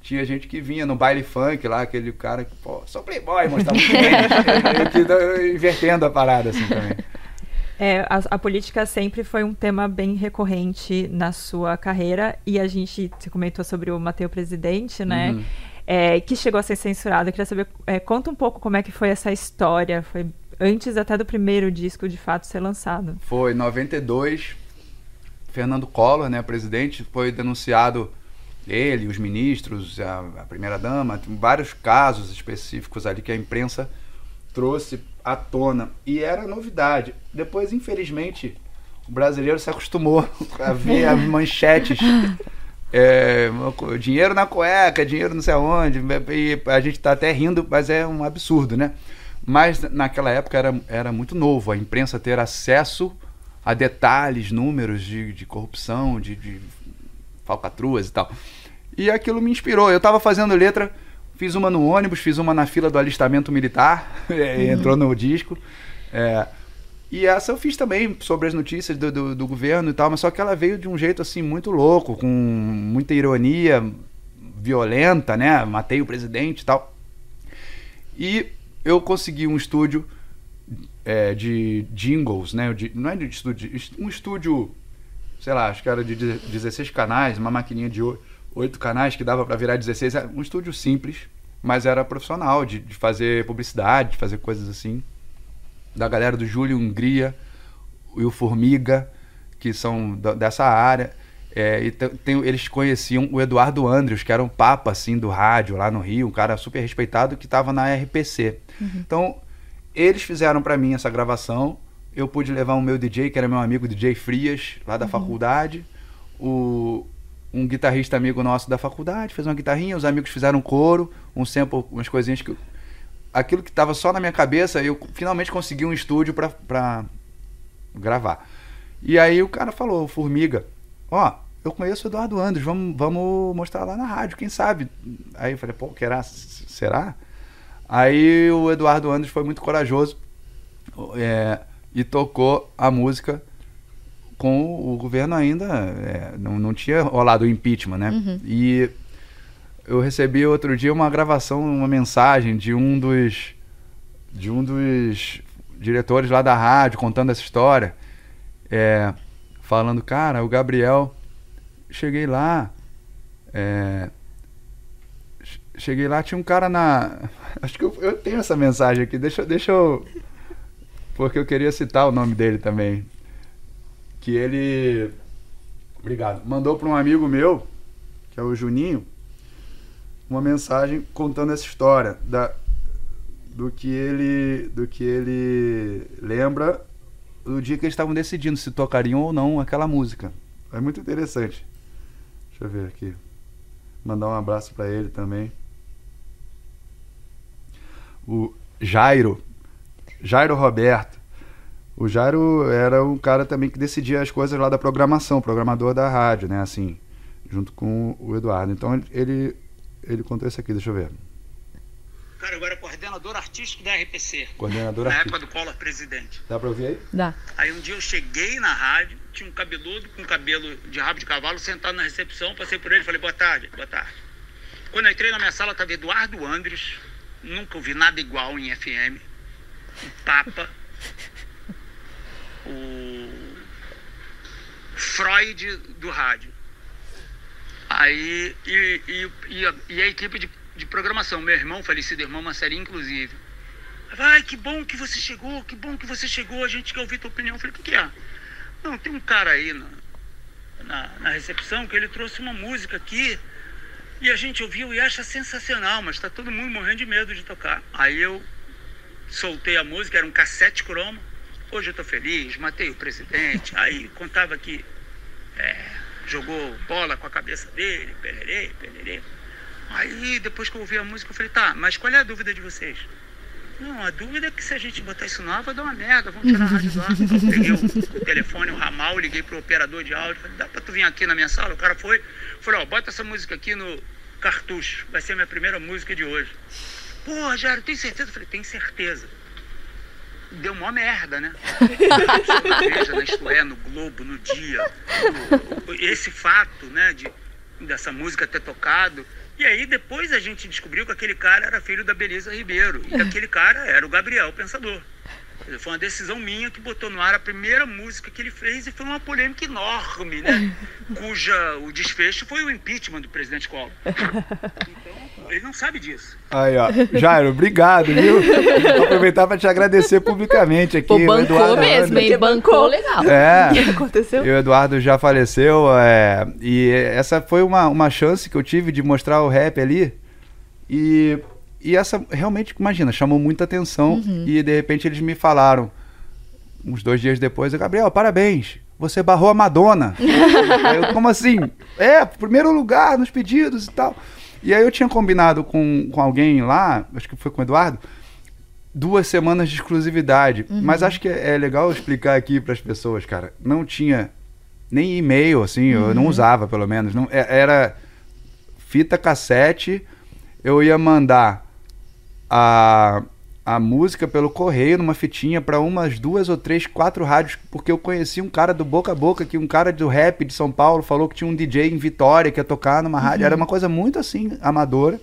Speaker 3: tinha gente que vinha no baile funk lá, aquele cara que, pô, sou playboy, mostrava tênis, que tá invertendo a parada, assim, também.
Speaker 1: É, a, a política sempre foi um tema bem recorrente na sua carreira e a gente você comentou sobre o Mateu Presidente, né?
Speaker 3: Uhum.
Speaker 1: É, que chegou a ser censurado. Eu queria saber, é, conta um pouco como é que foi essa história. Foi antes até do primeiro disco de fato ser lançado.
Speaker 3: Foi em 92, Fernando Collor, né, presidente, foi denunciado ele, os ministros, a, a primeira-dama, vários casos específicos ali que a imprensa trouxe à tona. E era novidade. Depois, infelizmente, o brasileiro se acostumou a ver as manchetes. É, dinheiro na cueca, dinheiro não sei aonde. E a gente tá até rindo, mas é um absurdo, né? Mas naquela época era, era muito novo a imprensa ter acesso a detalhes, números de, de corrupção, de, de falcatruas e tal. E aquilo me inspirou. Eu tava fazendo letra, fiz uma no ônibus, fiz uma na fila do alistamento militar, é, entrou no disco. É, e essa eu fiz também sobre as notícias do, do, do governo e tal, mas só que ela veio de um jeito assim muito louco, com muita ironia violenta, né? Matei o presidente e tal. E eu consegui um estúdio é, de jingles, né? De- não é de estúdio, um estúdio, sei lá, acho que era de 16 canais, uma maquininha de 8 canais que dava para virar 16. Era um estúdio simples, mas era profissional de, de fazer publicidade, de fazer coisas assim. Da galera do Júlio Hungria e o Formiga, que são da- dessa área. É, e te- tem- eles conheciam o Eduardo Andrews, que era um papa assim do rádio lá no Rio, um cara super respeitado que estava na RPC. Então, eles fizeram para mim essa gravação. Eu pude levar o meu DJ, que era meu amigo DJ Frias, lá da faculdade. O, um guitarrista amigo nosso da faculdade fez uma guitarrinha, os amigos fizeram um coro, um sample, umas coisinhas que. Aquilo que estava só na minha cabeça, eu finalmente consegui um estúdio pra gravar. E aí o cara falou, Formiga, ó, eu conheço o Eduardo Andres, vamos, vamos mostrar lá na rádio, quem sabe? Aí eu falei, pô, será? será? Aí o Eduardo Andres foi muito corajoso é, e tocou a música com o governo ainda, é, não, não tinha rolado o impeachment, né? E eu recebi outro dia uma gravação, uma mensagem de um dos de um dos diretores lá da rádio contando essa história, é, falando, cara, o Gabriel, cheguei lá, é, che- cheguei lá, tinha um cara na, acho que eu, eu tenho essa mensagem aqui, deixa, deixa eu, porque eu queria citar o nome dele também, que ele, obrigado, mandou para um amigo meu, que é o Juninho, uma mensagem contando essa história da, do que ele do que ele lembra do dia que eles estavam decidindo se tocariam ou não aquela música. É muito interessante. Deixa eu ver aqui. Mandar um abraço para ele também. O Jairo. Jairo Roberto. O Jairo era um cara também que decidia as coisas lá da programação, programador da rádio, né? Assim, junto com o Eduardo. Então ele, ele contou isso aqui, deixa eu ver.
Speaker 4: Cara, eu era coordenador artístico da RPC.
Speaker 3: Coordenador
Speaker 4: na
Speaker 3: artístico.
Speaker 4: época do Collor presidente.
Speaker 3: Dá pra ouvir aí?
Speaker 2: Dá.
Speaker 4: Aí um dia eu cheguei na rádio, tinha um cabeludo com cabelo de rabo de cavalo sentado na recepção, passei por ele e falei, boa tarde, boa tarde. Quando eu entrei na minha sala, estava Eduardo Andres, nunca ouvi nada igual em FM, o Papa, o Freud do rádio. Aí, e, e, e, a, e a equipe de, de programação, meu irmão, falecido irmão Massari, inclusive. Ai, que bom que você chegou, que bom que você chegou, a gente quer ouvir tua opinião. Eu falei, o que, que é? Não, tem um cara aí na, na, na recepção que ele trouxe uma música aqui e a gente ouviu e acha sensacional, mas tá todo mundo morrendo de medo de tocar. Aí eu soltei a música, era um cassete croma. Hoje eu tô feliz, matei o presidente. Aí contava que é, jogou bola com a cabeça dele, pererê, pererê. Aí depois que eu ouvi a música, eu falei, tá, mas qual é a dúvida de vocês? Não, a dúvida é que se a gente botar isso no ar, vai dar uma merda, vamos tirar a rádio ar. Eu peguei o, o telefone, o ramal, liguei pro operador de áudio, falei, dá pra tu vir aqui na minha sala? O cara foi, falei, ó, bota essa música aqui no cartucho, vai ser a minha primeira música de hoje. Porra, Jário, tem certeza? Eu falei, tem certeza. Deu mó merda, né? na Veja, na no Globo, no Dia. no- esse fato, né, de, dessa música ter tocado. E aí depois a gente descobriu que aquele cara era filho da Belisa Ribeiro. E aquele cara era o Gabriel Pensador. Foi uma decisão minha que botou no ar a primeira música que ele fez e foi uma polêmica enorme, né? Cuja o desfecho foi o impeachment do presidente Collor. Então, ele não sabe disso.
Speaker 3: Aí, ó. Jairo, obrigado, viu? Vou aproveitar para te agradecer publicamente aqui.
Speaker 2: Pô,
Speaker 3: o
Speaker 2: bancou
Speaker 3: Eduardo
Speaker 2: mesmo, hein? Bancou legal.
Speaker 3: É.
Speaker 1: O que aconteceu?
Speaker 3: E o Eduardo já faleceu, é, e essa foi uma, uma chance que eu tive de mostrar o rap ali. E, e essa realmente, imagina, chamou muita atenção. E de repente eles me falaram, uns dois dias depois, Gabriel, parabéns, você barrou a Madonna. Eu, como assim? É, primeiro lugar nos pedidos e tal. E aí eu tinha combinado com, com alguém lá, acho que foi com o Eduardo, duas semanas de exclusividade. Mas acho que é legal explicar aqui para as pessoas, cara. Não tinha nem e-mail, assim, eu não usava, pelo menos. Não, é- era fita cassete, eu ia mandar a, a música pelo correio numa fitinha para umas duas ou três, quatro rádios, porque eu conheci um cara do boca a boca, que um cara do rap de São Paulo falou que tinha um DJ em Vitória que ia tocar numa rádio. Era uma coisa muito assim, amadora.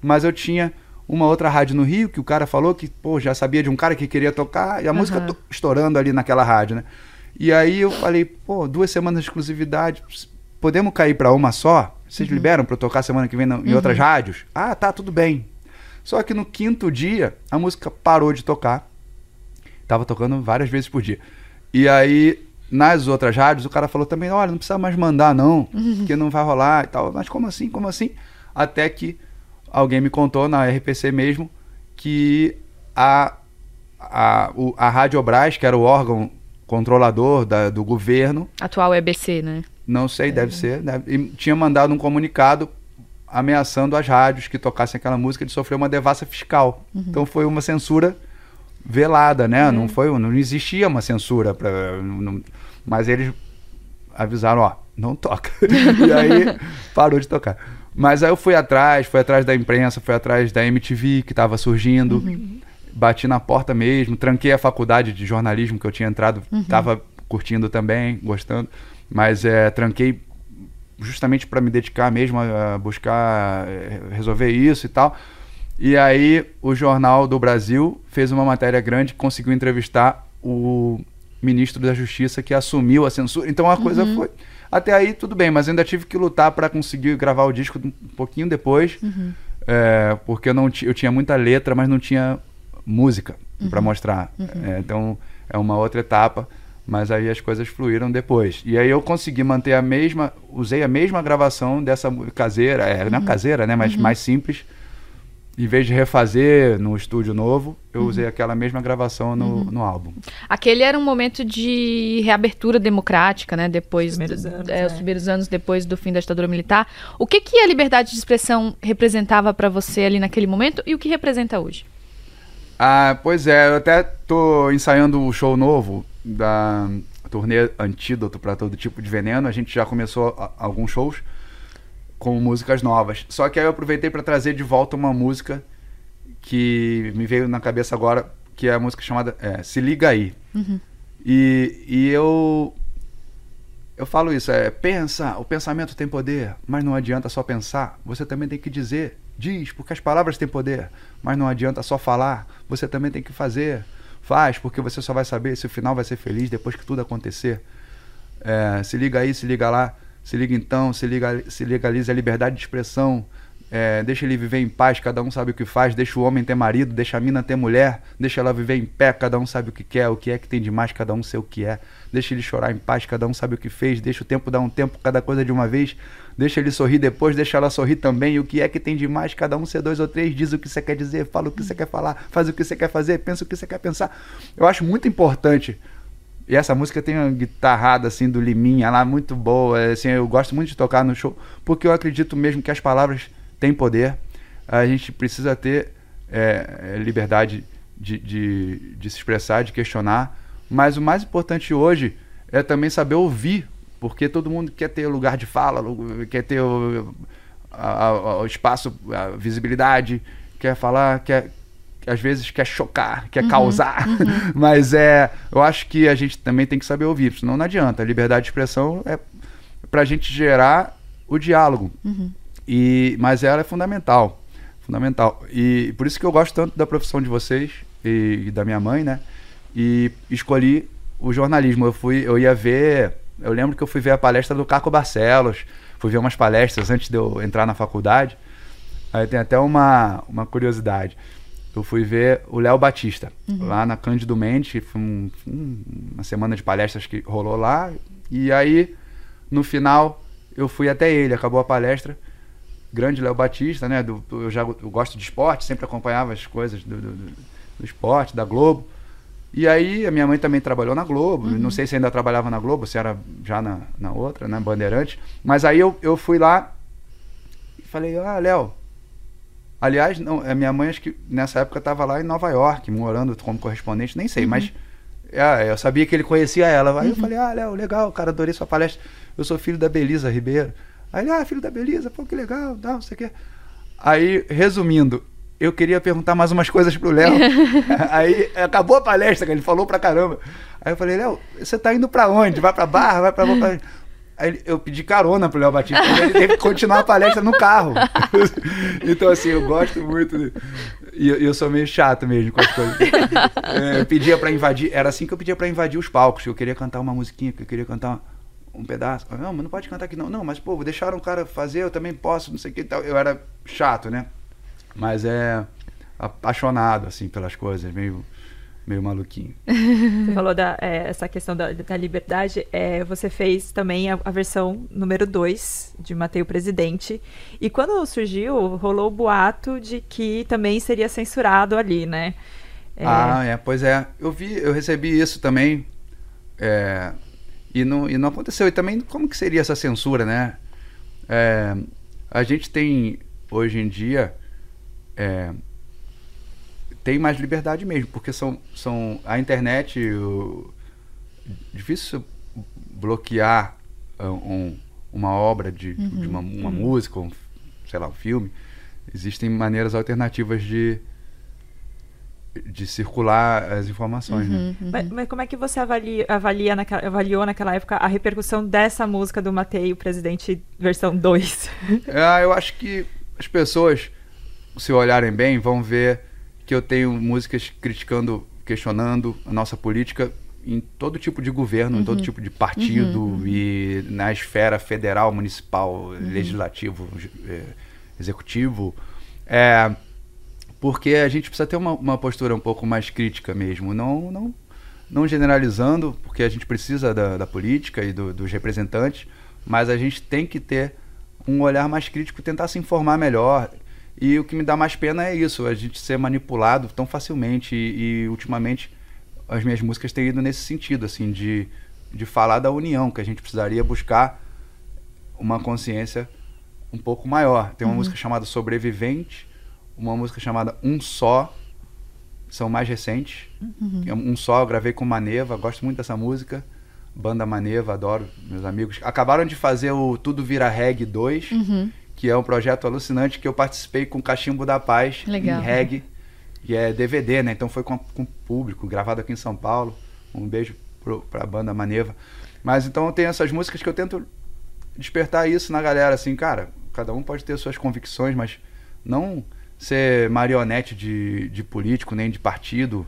Speaker 3: Mas eu tinha uma outra rádio no Rio que o cara falou que, pô, já sabia de um cara que queria tocar e a música to- estourando ali naquela rádio, né? E aí eu falei, pô, duas semanas de exclusividade, podemos cair para uma só? Vocês liberam para eu tocar semana que vem em outras rádios? Ah, tá, tudo bem. Só que no quinto dia, a música parou de tocar. Tava tocando várias vezes por dia. E aí, nas outras rádios, o cara falou também, olha, não precisa mais mandar não, porque não vai rolar e tal. Mas como assim, como assim? Até que alguém me contou na RPC mesmo que a, a, o, a Rádio Brás, que era o órgão controlador da- do governo,
Speaker 2: Atual EBC, né?
Speaker 3: não sei, deve ser. deve- e tinha mandado um comunicado ameaçando as rádios que tocassem aquela música de sofrer uma devassa fiscal. Então foi uma censura velada, né? Não foi, não existia uma censura para, mas eles avisaram, ó, não toca. e aí parou de tocar. Mas aí eu fui atrás, fui atrás da imprensa, fui atrás da MTV que estava surgindo. Bati na porta mesmo, tranquei a faculdade de jornalismo que eu tinha entrado, estava curtindo também, gostando, mas é, tranquei justamente para me dedicar mesmo a, a buscar eh, resolver isso e tal. E aí o Jornal do Brasil fez uma matéria grande conseguiu entrevistar o ministro da Justiça que assumiu a censura. Então a coisa foi até aí tudo bem, mas ainda tive que lutar para conseguir gravar o disco um pouquinho depois, é, porque eu não eu tinha muita letra, mas não tinha música para mostrar. É, então é uma outra etapa. Mas aí as coisas fluíram depois. E aí eu consegui manter a mesma, usei a mesma gravação dessa caseira, é, não é caseira, né, mas mais simples, em vez de refazer no estúdio novo, eu uhum. usei aquela mesma gravação no, uhum. no álbum.
Speaker 2: Aquele era um momento de reabertura democrática, né? Depois
Speaker 1: os primeiros, anos,
Speaker 2: é, é. os primeiros anos depois do fim da ditadura militar. O que que a liberdade de expressão representava para você ali naquele momento e o que representa hoje?
Speaker 3: Ah, pois é, eu até tô ensaiando o show novo da turnê Antídoto para todo tipo de veneno. A gente já começou a, alguns shows com músicas novas. Só que aí eu aproveitei para trazer de volta uma música que me veio na cabeça agora, que é a música chamada é, Se Liga Aí. Uhum. E, e eu eu falo isso, é pensa, o pensamento tem poder, mas não adianta só pensar, você também tem que dizer, diz, porque as palavras têm poder, mas não adianta só falar, você também tem que fazer, faz, porque você só vai saber se o final vai ser feliz depois que tudo acontecer. É, se liga aí, se liga lá, se liga então, se, liga, se legalize a liberdade de expressão. É, deixa ele viver em paz, cada um sabe o que faz. Deixa o homem ter marido, deixa a mina ter mulher. Deixa ela viver em pé, cada um sabe o que quer. O que é que tem de mais, cada um sei o que é. Deixa ele chorar em paz, cada um sabe o que fez. Deixa o tempo dar um tempo, cada coisa de uma vez. Deixa ele sorrir depois, deixa ela sorrir também. E o que é que tem de mais, cada um ser dois ou três. Diz o que você quer dizer, fala o que você quer falar, faz o que você quer fazer, pensa o que você quer pensar. Eu acho muito importante e essa música tem uma guitarrada assim do Liminha lá muito boa, é, assim, eu gosto muito de tocar no show, porque eu acredito mesmo que as palavras têm poder. A gente precisa ter é, é, liberdade de, de, de se expressar, de questionar, mas o mais importante hoje é também saber ouvir, porque todo mundo quer ter lugar de fala, quer ter o, a, a, o espaço, a visibilidade, quer falar, quer às vezes quer chocar, quer uhum, causar, uhum. mas é, eu acho que a gente também tem que saber ouvir, senão não adianta. A liberdade de expressão é para a gente gerar o diálogo, uhum. e mas ela é fundamental, fundamental. E por isso que eu gosto tanto da profissão de vocês e, e da minha mãe, né? E escolhi o jornalismo. Eu fui, eu ia ver, eu lembro que eu fui ver a palestra do Caco Barcelos, fui ver umas palestras antes de eu entrar na faculdade. Aí tem até uma, uma curiosidade eu fui ver o Léo Batista, uhum. lá na Cândido Mendes, foi um, um, uma semana de palestras que rolou lá, e aí, no final, eu fui até ele, acabou a palestra, grande Léo Batista, né, do, eu já eu gosto de esporte, sempre acompanhava as coisas do, do, do, esporte, da Globo, e aí a minha mãe também trabalhou na Globo, uhum. não sei se ainda trabalhava na Globo, se era já na, na outra, na Bandeirante, mas aí eu, eu fui lá e falei, ah, Léo, Aliás, não, a minha mãe, acho que nessa época estava lá em Nova York, morando como correspondente, nem sei, uhum. mas é, eu sabia que ele conhecia ela. Aí uhum. eu falei, ah, Léo, legal, cara, adorei sua palestra. Eu sou filho da Belisa Ribeiro. Aí ele, ah, filho da Belisa, pô, que legal, não sei o quê. Aí, resumindo, eu queria perguntar mais umas coisas pro Léo. aí acabou a palestra, que ele falou pra caramba. Aí eu falei, Léo, você tá indo pra onde? Vai pra barra? Vai pra. pra... Aí eu pedi carona pro Léo Batista, ele teve que continuar a palestra no carro. então, assim, eu gosto muito. De... E eu, eu, sou meio chato mesmo com as coisas. É, eu pedia pra invadir, era assim que eu pedia pra invadir os palcos. Eu queria cantar uma musiquinha, que eu queria cantar um pedaço. Não, mas não pode cantar aqui não. Não, mas pô, deixaram o cara fazer, eu também posso, não sei o que tal. Eu era chato, né? Mas é apaixonado, assim, pelas coisas, meio meio maluquinho.
Speaker 1: Você falou da é, essa questão da, da liberdade. É, você fez também a, a versão número 2 de Matei o Presidente. E quando surgiu, rolou o boato de que também seria censurado ali, né?
Speaker 3: É... Ah, é, pois é. Eu vi, eu recebi isso também. É, e, não, e não aconteceu. E também, como que seria essa censura, né? É, a gente tem, hoje em dia, é, tem mais liberdade mesmo, porque são, são a internet, o, difícil bloquear uh, um, uma obra de, uhum, de uma, uma uhum. música, um, sei lá, um filme. Existem maneiras alternativas de, de circular as informações. Né? Uhum,
Speaker 1: né? mas, mas, como é que você avalia, avalia naquela, avaliou naquela época a repercussão dessa música do Matei, o Presidente versão 2?
Speaker 3: ah, eu acho que as pessoas, se olharem bem, vão ver que eu tenho músicas criticando, questionando a nossa política em todo tipo de governo, uhum. em todo uhum. tipo de partido uhum. e na esfera federal, municipal, uhum. legislativo, é, executivo. É, porque a gente precisa ter uma, uma, postura um pouco mais crítica mesmo, não, não, não generalizando, porque a gente precisa da, da política e do, dos representantes, mas a gente tem que ter um olhar mais crítico, tentar se informar melhor, E o que me dá mais pena é isso, a gente ser manipulado tão facilmente. E, e ultimamente as minhas músicas têm ido nesse sentido, assim, de, de falar da união, que a gente precisaria buscar uma consciência um pouco maior. Tem uma uhum. música chamada Sobrevivente, uma música chamada Um Só, são mais recentes. Uhum. É um Só eu gravei com Maneva, gosto muito dessa música. Banda Maneva, adoro, meus amigos. Acabaram de fazer o Tudo Vira Reggae 2, uhum. Que é um projeto alucinante que eu participei com Cachimbo da Paz
Speaker 2: Legal.
Speaker 3: em reggae. E é DVD, né? Então foi com, com público, gravado aqui em São Paulo. Um beijo para a banda Maneva. Mas então tem essas músicas que eu tento despertar isso na galera, assim, cara, cada um pode ter suas convicções, mas não ser marionete de, de político, nem de partido.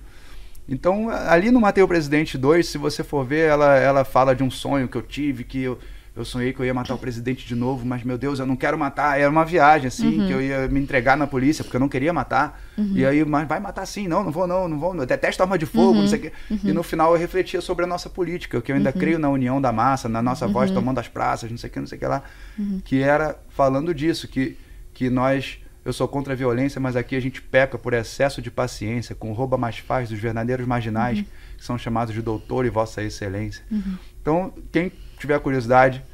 Speaker 3: Então, ali no Matei o Presidente 2, se você for ver, ela, ela fala de um sonho que eu tive, que eu, eu sonhei que eu ia matar o presidente de novo, mas meu Deus, eu não quero matar. Era uma viagem, assim, uhum. que eu ia me entregar na polícia, porque eu não queria matar. Uhum. E aí, mas vai matar sim, não, não vou, não, não vou, eu detesto arma de fogo, uhum. não sei o quê. E no final eu refletia sobre a nossa política, que eu ainda uhum. creio na união da massa, na nossa voz uhum. tomando as praças, não sei o que, não sei o que lá. Uhum. Que era falando disso, que, que nós eu sou contra a violência, mas aqui a gente peca por excesso de paciência, com rouba mais faz dos verdadeiros marginais, uhum. que são chamados de doutor e vossa excelência. Uhum. Então, quem tiver curiosidade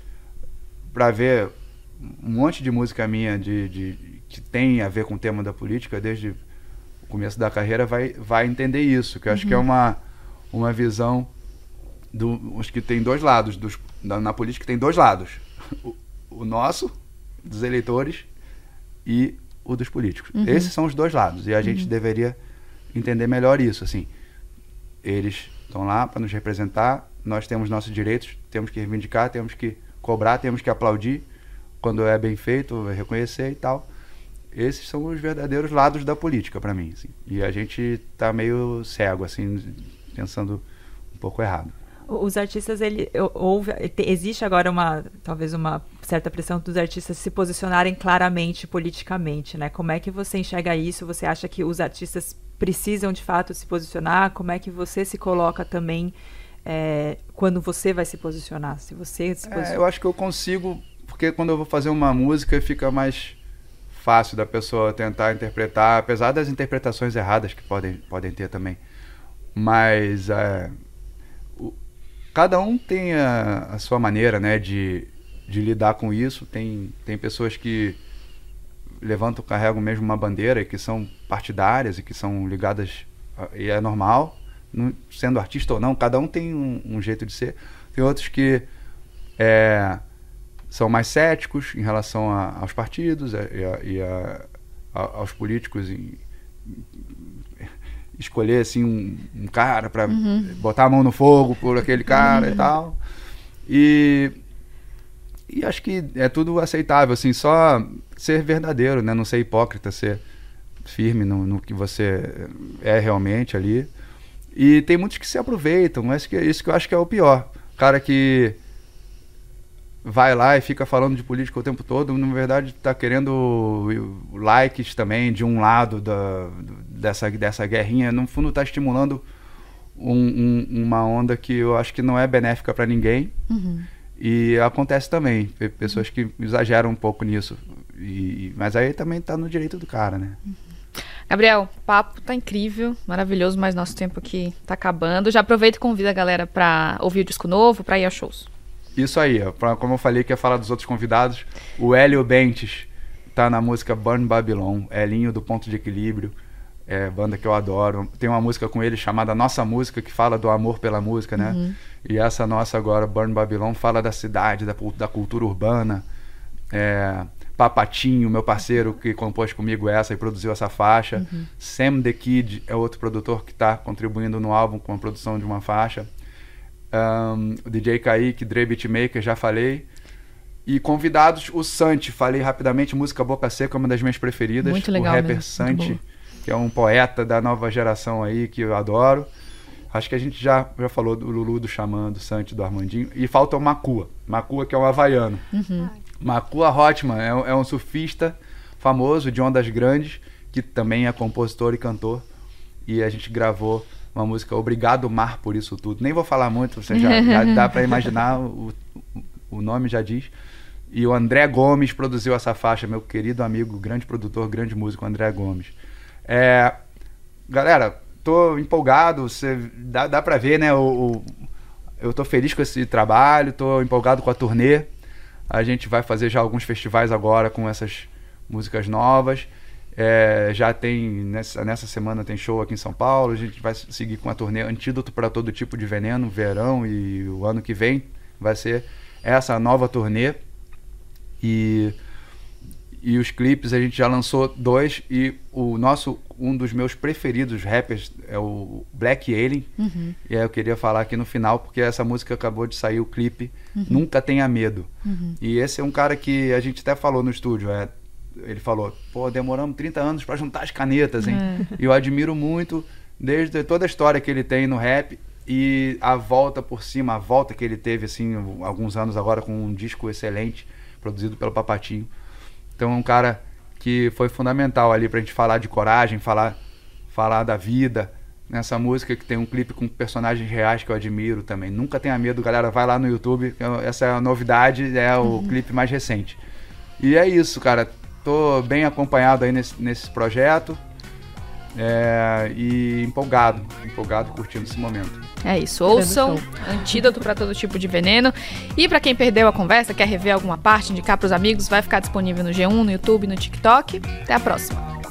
Speaker 3: para ver um monte de música minha de, de, que tem a ver com o tema da política, desde o começo da carreira, vai, vai entender isso, que eu acho que é uhum. uma, uma visão do, acho que tem dois lados, dos, na, na política tem dois lados. O, o nosso, dos eleitores, e o dos políticos. Uhum. Esses são os dois lados e a gente uhum. deveria entender melhor isso. Assim, eles estão lá para nos representar, nós temos nossos direitos, temos que reivindicar, temos que cobrar, temos que aplaudir quando é bem feito, reconhecer e tal. Esses são os verdadeiros lados da política para mim. Assim. E a gente está meio cego, assim, pensando um pouco errado
Speaker 1: os artistas, ele houve, existe agora uma, talvez uma certa pressão dos artistas se posicionarem claramente politicamente, né? Como é que você enxerga isso? Você acha que os artistas precisam de fato se posicionar? Como é que você se coloca também é, quando você vai se posicionar? Se você se
Speaker 3: posiciona... é, eu acho que eu consigo, porque quando eu vou fazer uma música fica mais fácil da pessoa tentar interpretar, apesar das interpretações erradas que podem, podem ter também. Mas é, cada um tem a, a, sua maneira né, de, de lidar com isso. Tem, tem pessoas que levantam, carregam mesmo uma bandeira, que são partidárias e que são ligadas, e é normal, sendo artista ou não, cada um tem um, um jeito de ser. Tem outros que é, são mais céticos em relação a, aos partidos e, a, aos políticos em, escolher assim um, um cara para uhum. botar a mão no fogo por aquele cara uhum. e tal. E e acho que é tudo aceitável, assim, só ser verdadeiro, né? Não ser hipócrita, ser firme no, no que você é realmente ali. E tem muitos que se aproveitam, mas que, isso que eu acho que é o pior. Cara que vai lá e fica falando de política o tempo todo, na verdade está querendo likes também de um lado da, dessa, dessa guerrinha. No fundo está estimulando um, um, uma onda que eu acho que não é benéfica para ninguém. Uhum. E acontece também, pessoas que exageram um pouco nisso. E, mas aí também está no direito do cara, né? Uhum.
Speaker 2: Gabriel, o papo tá incrível, maravilhoso, mas nosso tempo aqui tá acabando. Já aproveita e convida a galera para ouvir o disco novo, para ir aos shows.
Speaker 3: Isso aí, pra, como eu falei que ia falar dos outros convidados, o Hélio Bentes tá na música Burn Babylon, Elinho do Ponto de Equilíbrio, é, banda que eu adoro. Tem uma música com ele chamada Nossa Música, que fala do amor pela música, né? Uhum. E essa nossa agora, Burn Babylon, fala da cidade, da, da cultura urbana. É, Papatinho, meu parceiro que compôs comigo essa e produziu essa faixa. Uhum. Sam The Kid é outro produtor que está contribuindo no álbum com a produção de uma faixa. Um, o DJ Kaique, Dre Beatmaker, já falei. E convidados, o Santi, falei rapidamente, música Boca Seca, uma das minhas preferidas.
Speaker 2: Muito legal.
Speaker 3: O rapper mesmo. Santi, que é um poeta da nova geração aí, que eu adoro. Acho que a gente já, já falou do Lulu, do Xamã, do Santi, do Armandinho. E falta o Macua. Macua, que é um havaiano. Uhum. Macua Hotman é, é um surfista famoso de ondas grandes, que também é compositor e cantor. E a gente gravou uma música Obrigado Mar por isso tudo. Nem vou falar muito, você já, já dá para imaginar, o, o nome já diz. E o André Gomes produziu essa faixa, meu querido amigo, grande produtor, grande músico, André Gomes. É, galera, tô empolgado, você, dá, dá pra ver, né? O, o, eu tô feliz com esse trabalho, tô empolgado com a turnê. A gente vai fazer já alguns festivais agora com essas músicas novas. É, já tem, nessa, nessa semana tem show aqui em São Paulo. A gente vai seguir com a turnê Antídoto para Todo Tipo de Veneno, verão e o ano que vem vai ser essa nova turnê. E e os clipes a gente já lançou dois e o nosso um dos meus preferidos rappers é o Black Alien uhum. e eu queria falar aqui no final porque essa música acabou de sair o clipe uhum. Nunca Tenha Medo uhum. e esse é um cara que a gente até falou no estúdio é ele falou pô demoramos 30 anos para juntar as canetas hein é. e eu admiro muito desde toda a história que ele tem no rap e a volta por cima a volta que ele teve assim alguns anos agora com um disco excelente produzido pelo Papatinho então é um cara que foi fundamental ali pra gente falar de coragem, falar, falar da vida. Nessa música que tem um clipe com personagens reais que eu admiro também. Nunca tenha medo, galera, vai lá no YouTube. Essa é a novidade, é o uhum. clipe mais recente. E é isso, cara. Tô bem acompanhado aí nesse, nesse projeto. É, e empolgado, empolgado curtindo esse momento.
Speaker 2: É isso, ouçam Antídoto para todo tipo de veneno. E para quem perdeu a conversa, quer rever alguma parte, indicar para os amigos, vai ficar disponível no G1, no YouTube, no TikTok. Até a próxima.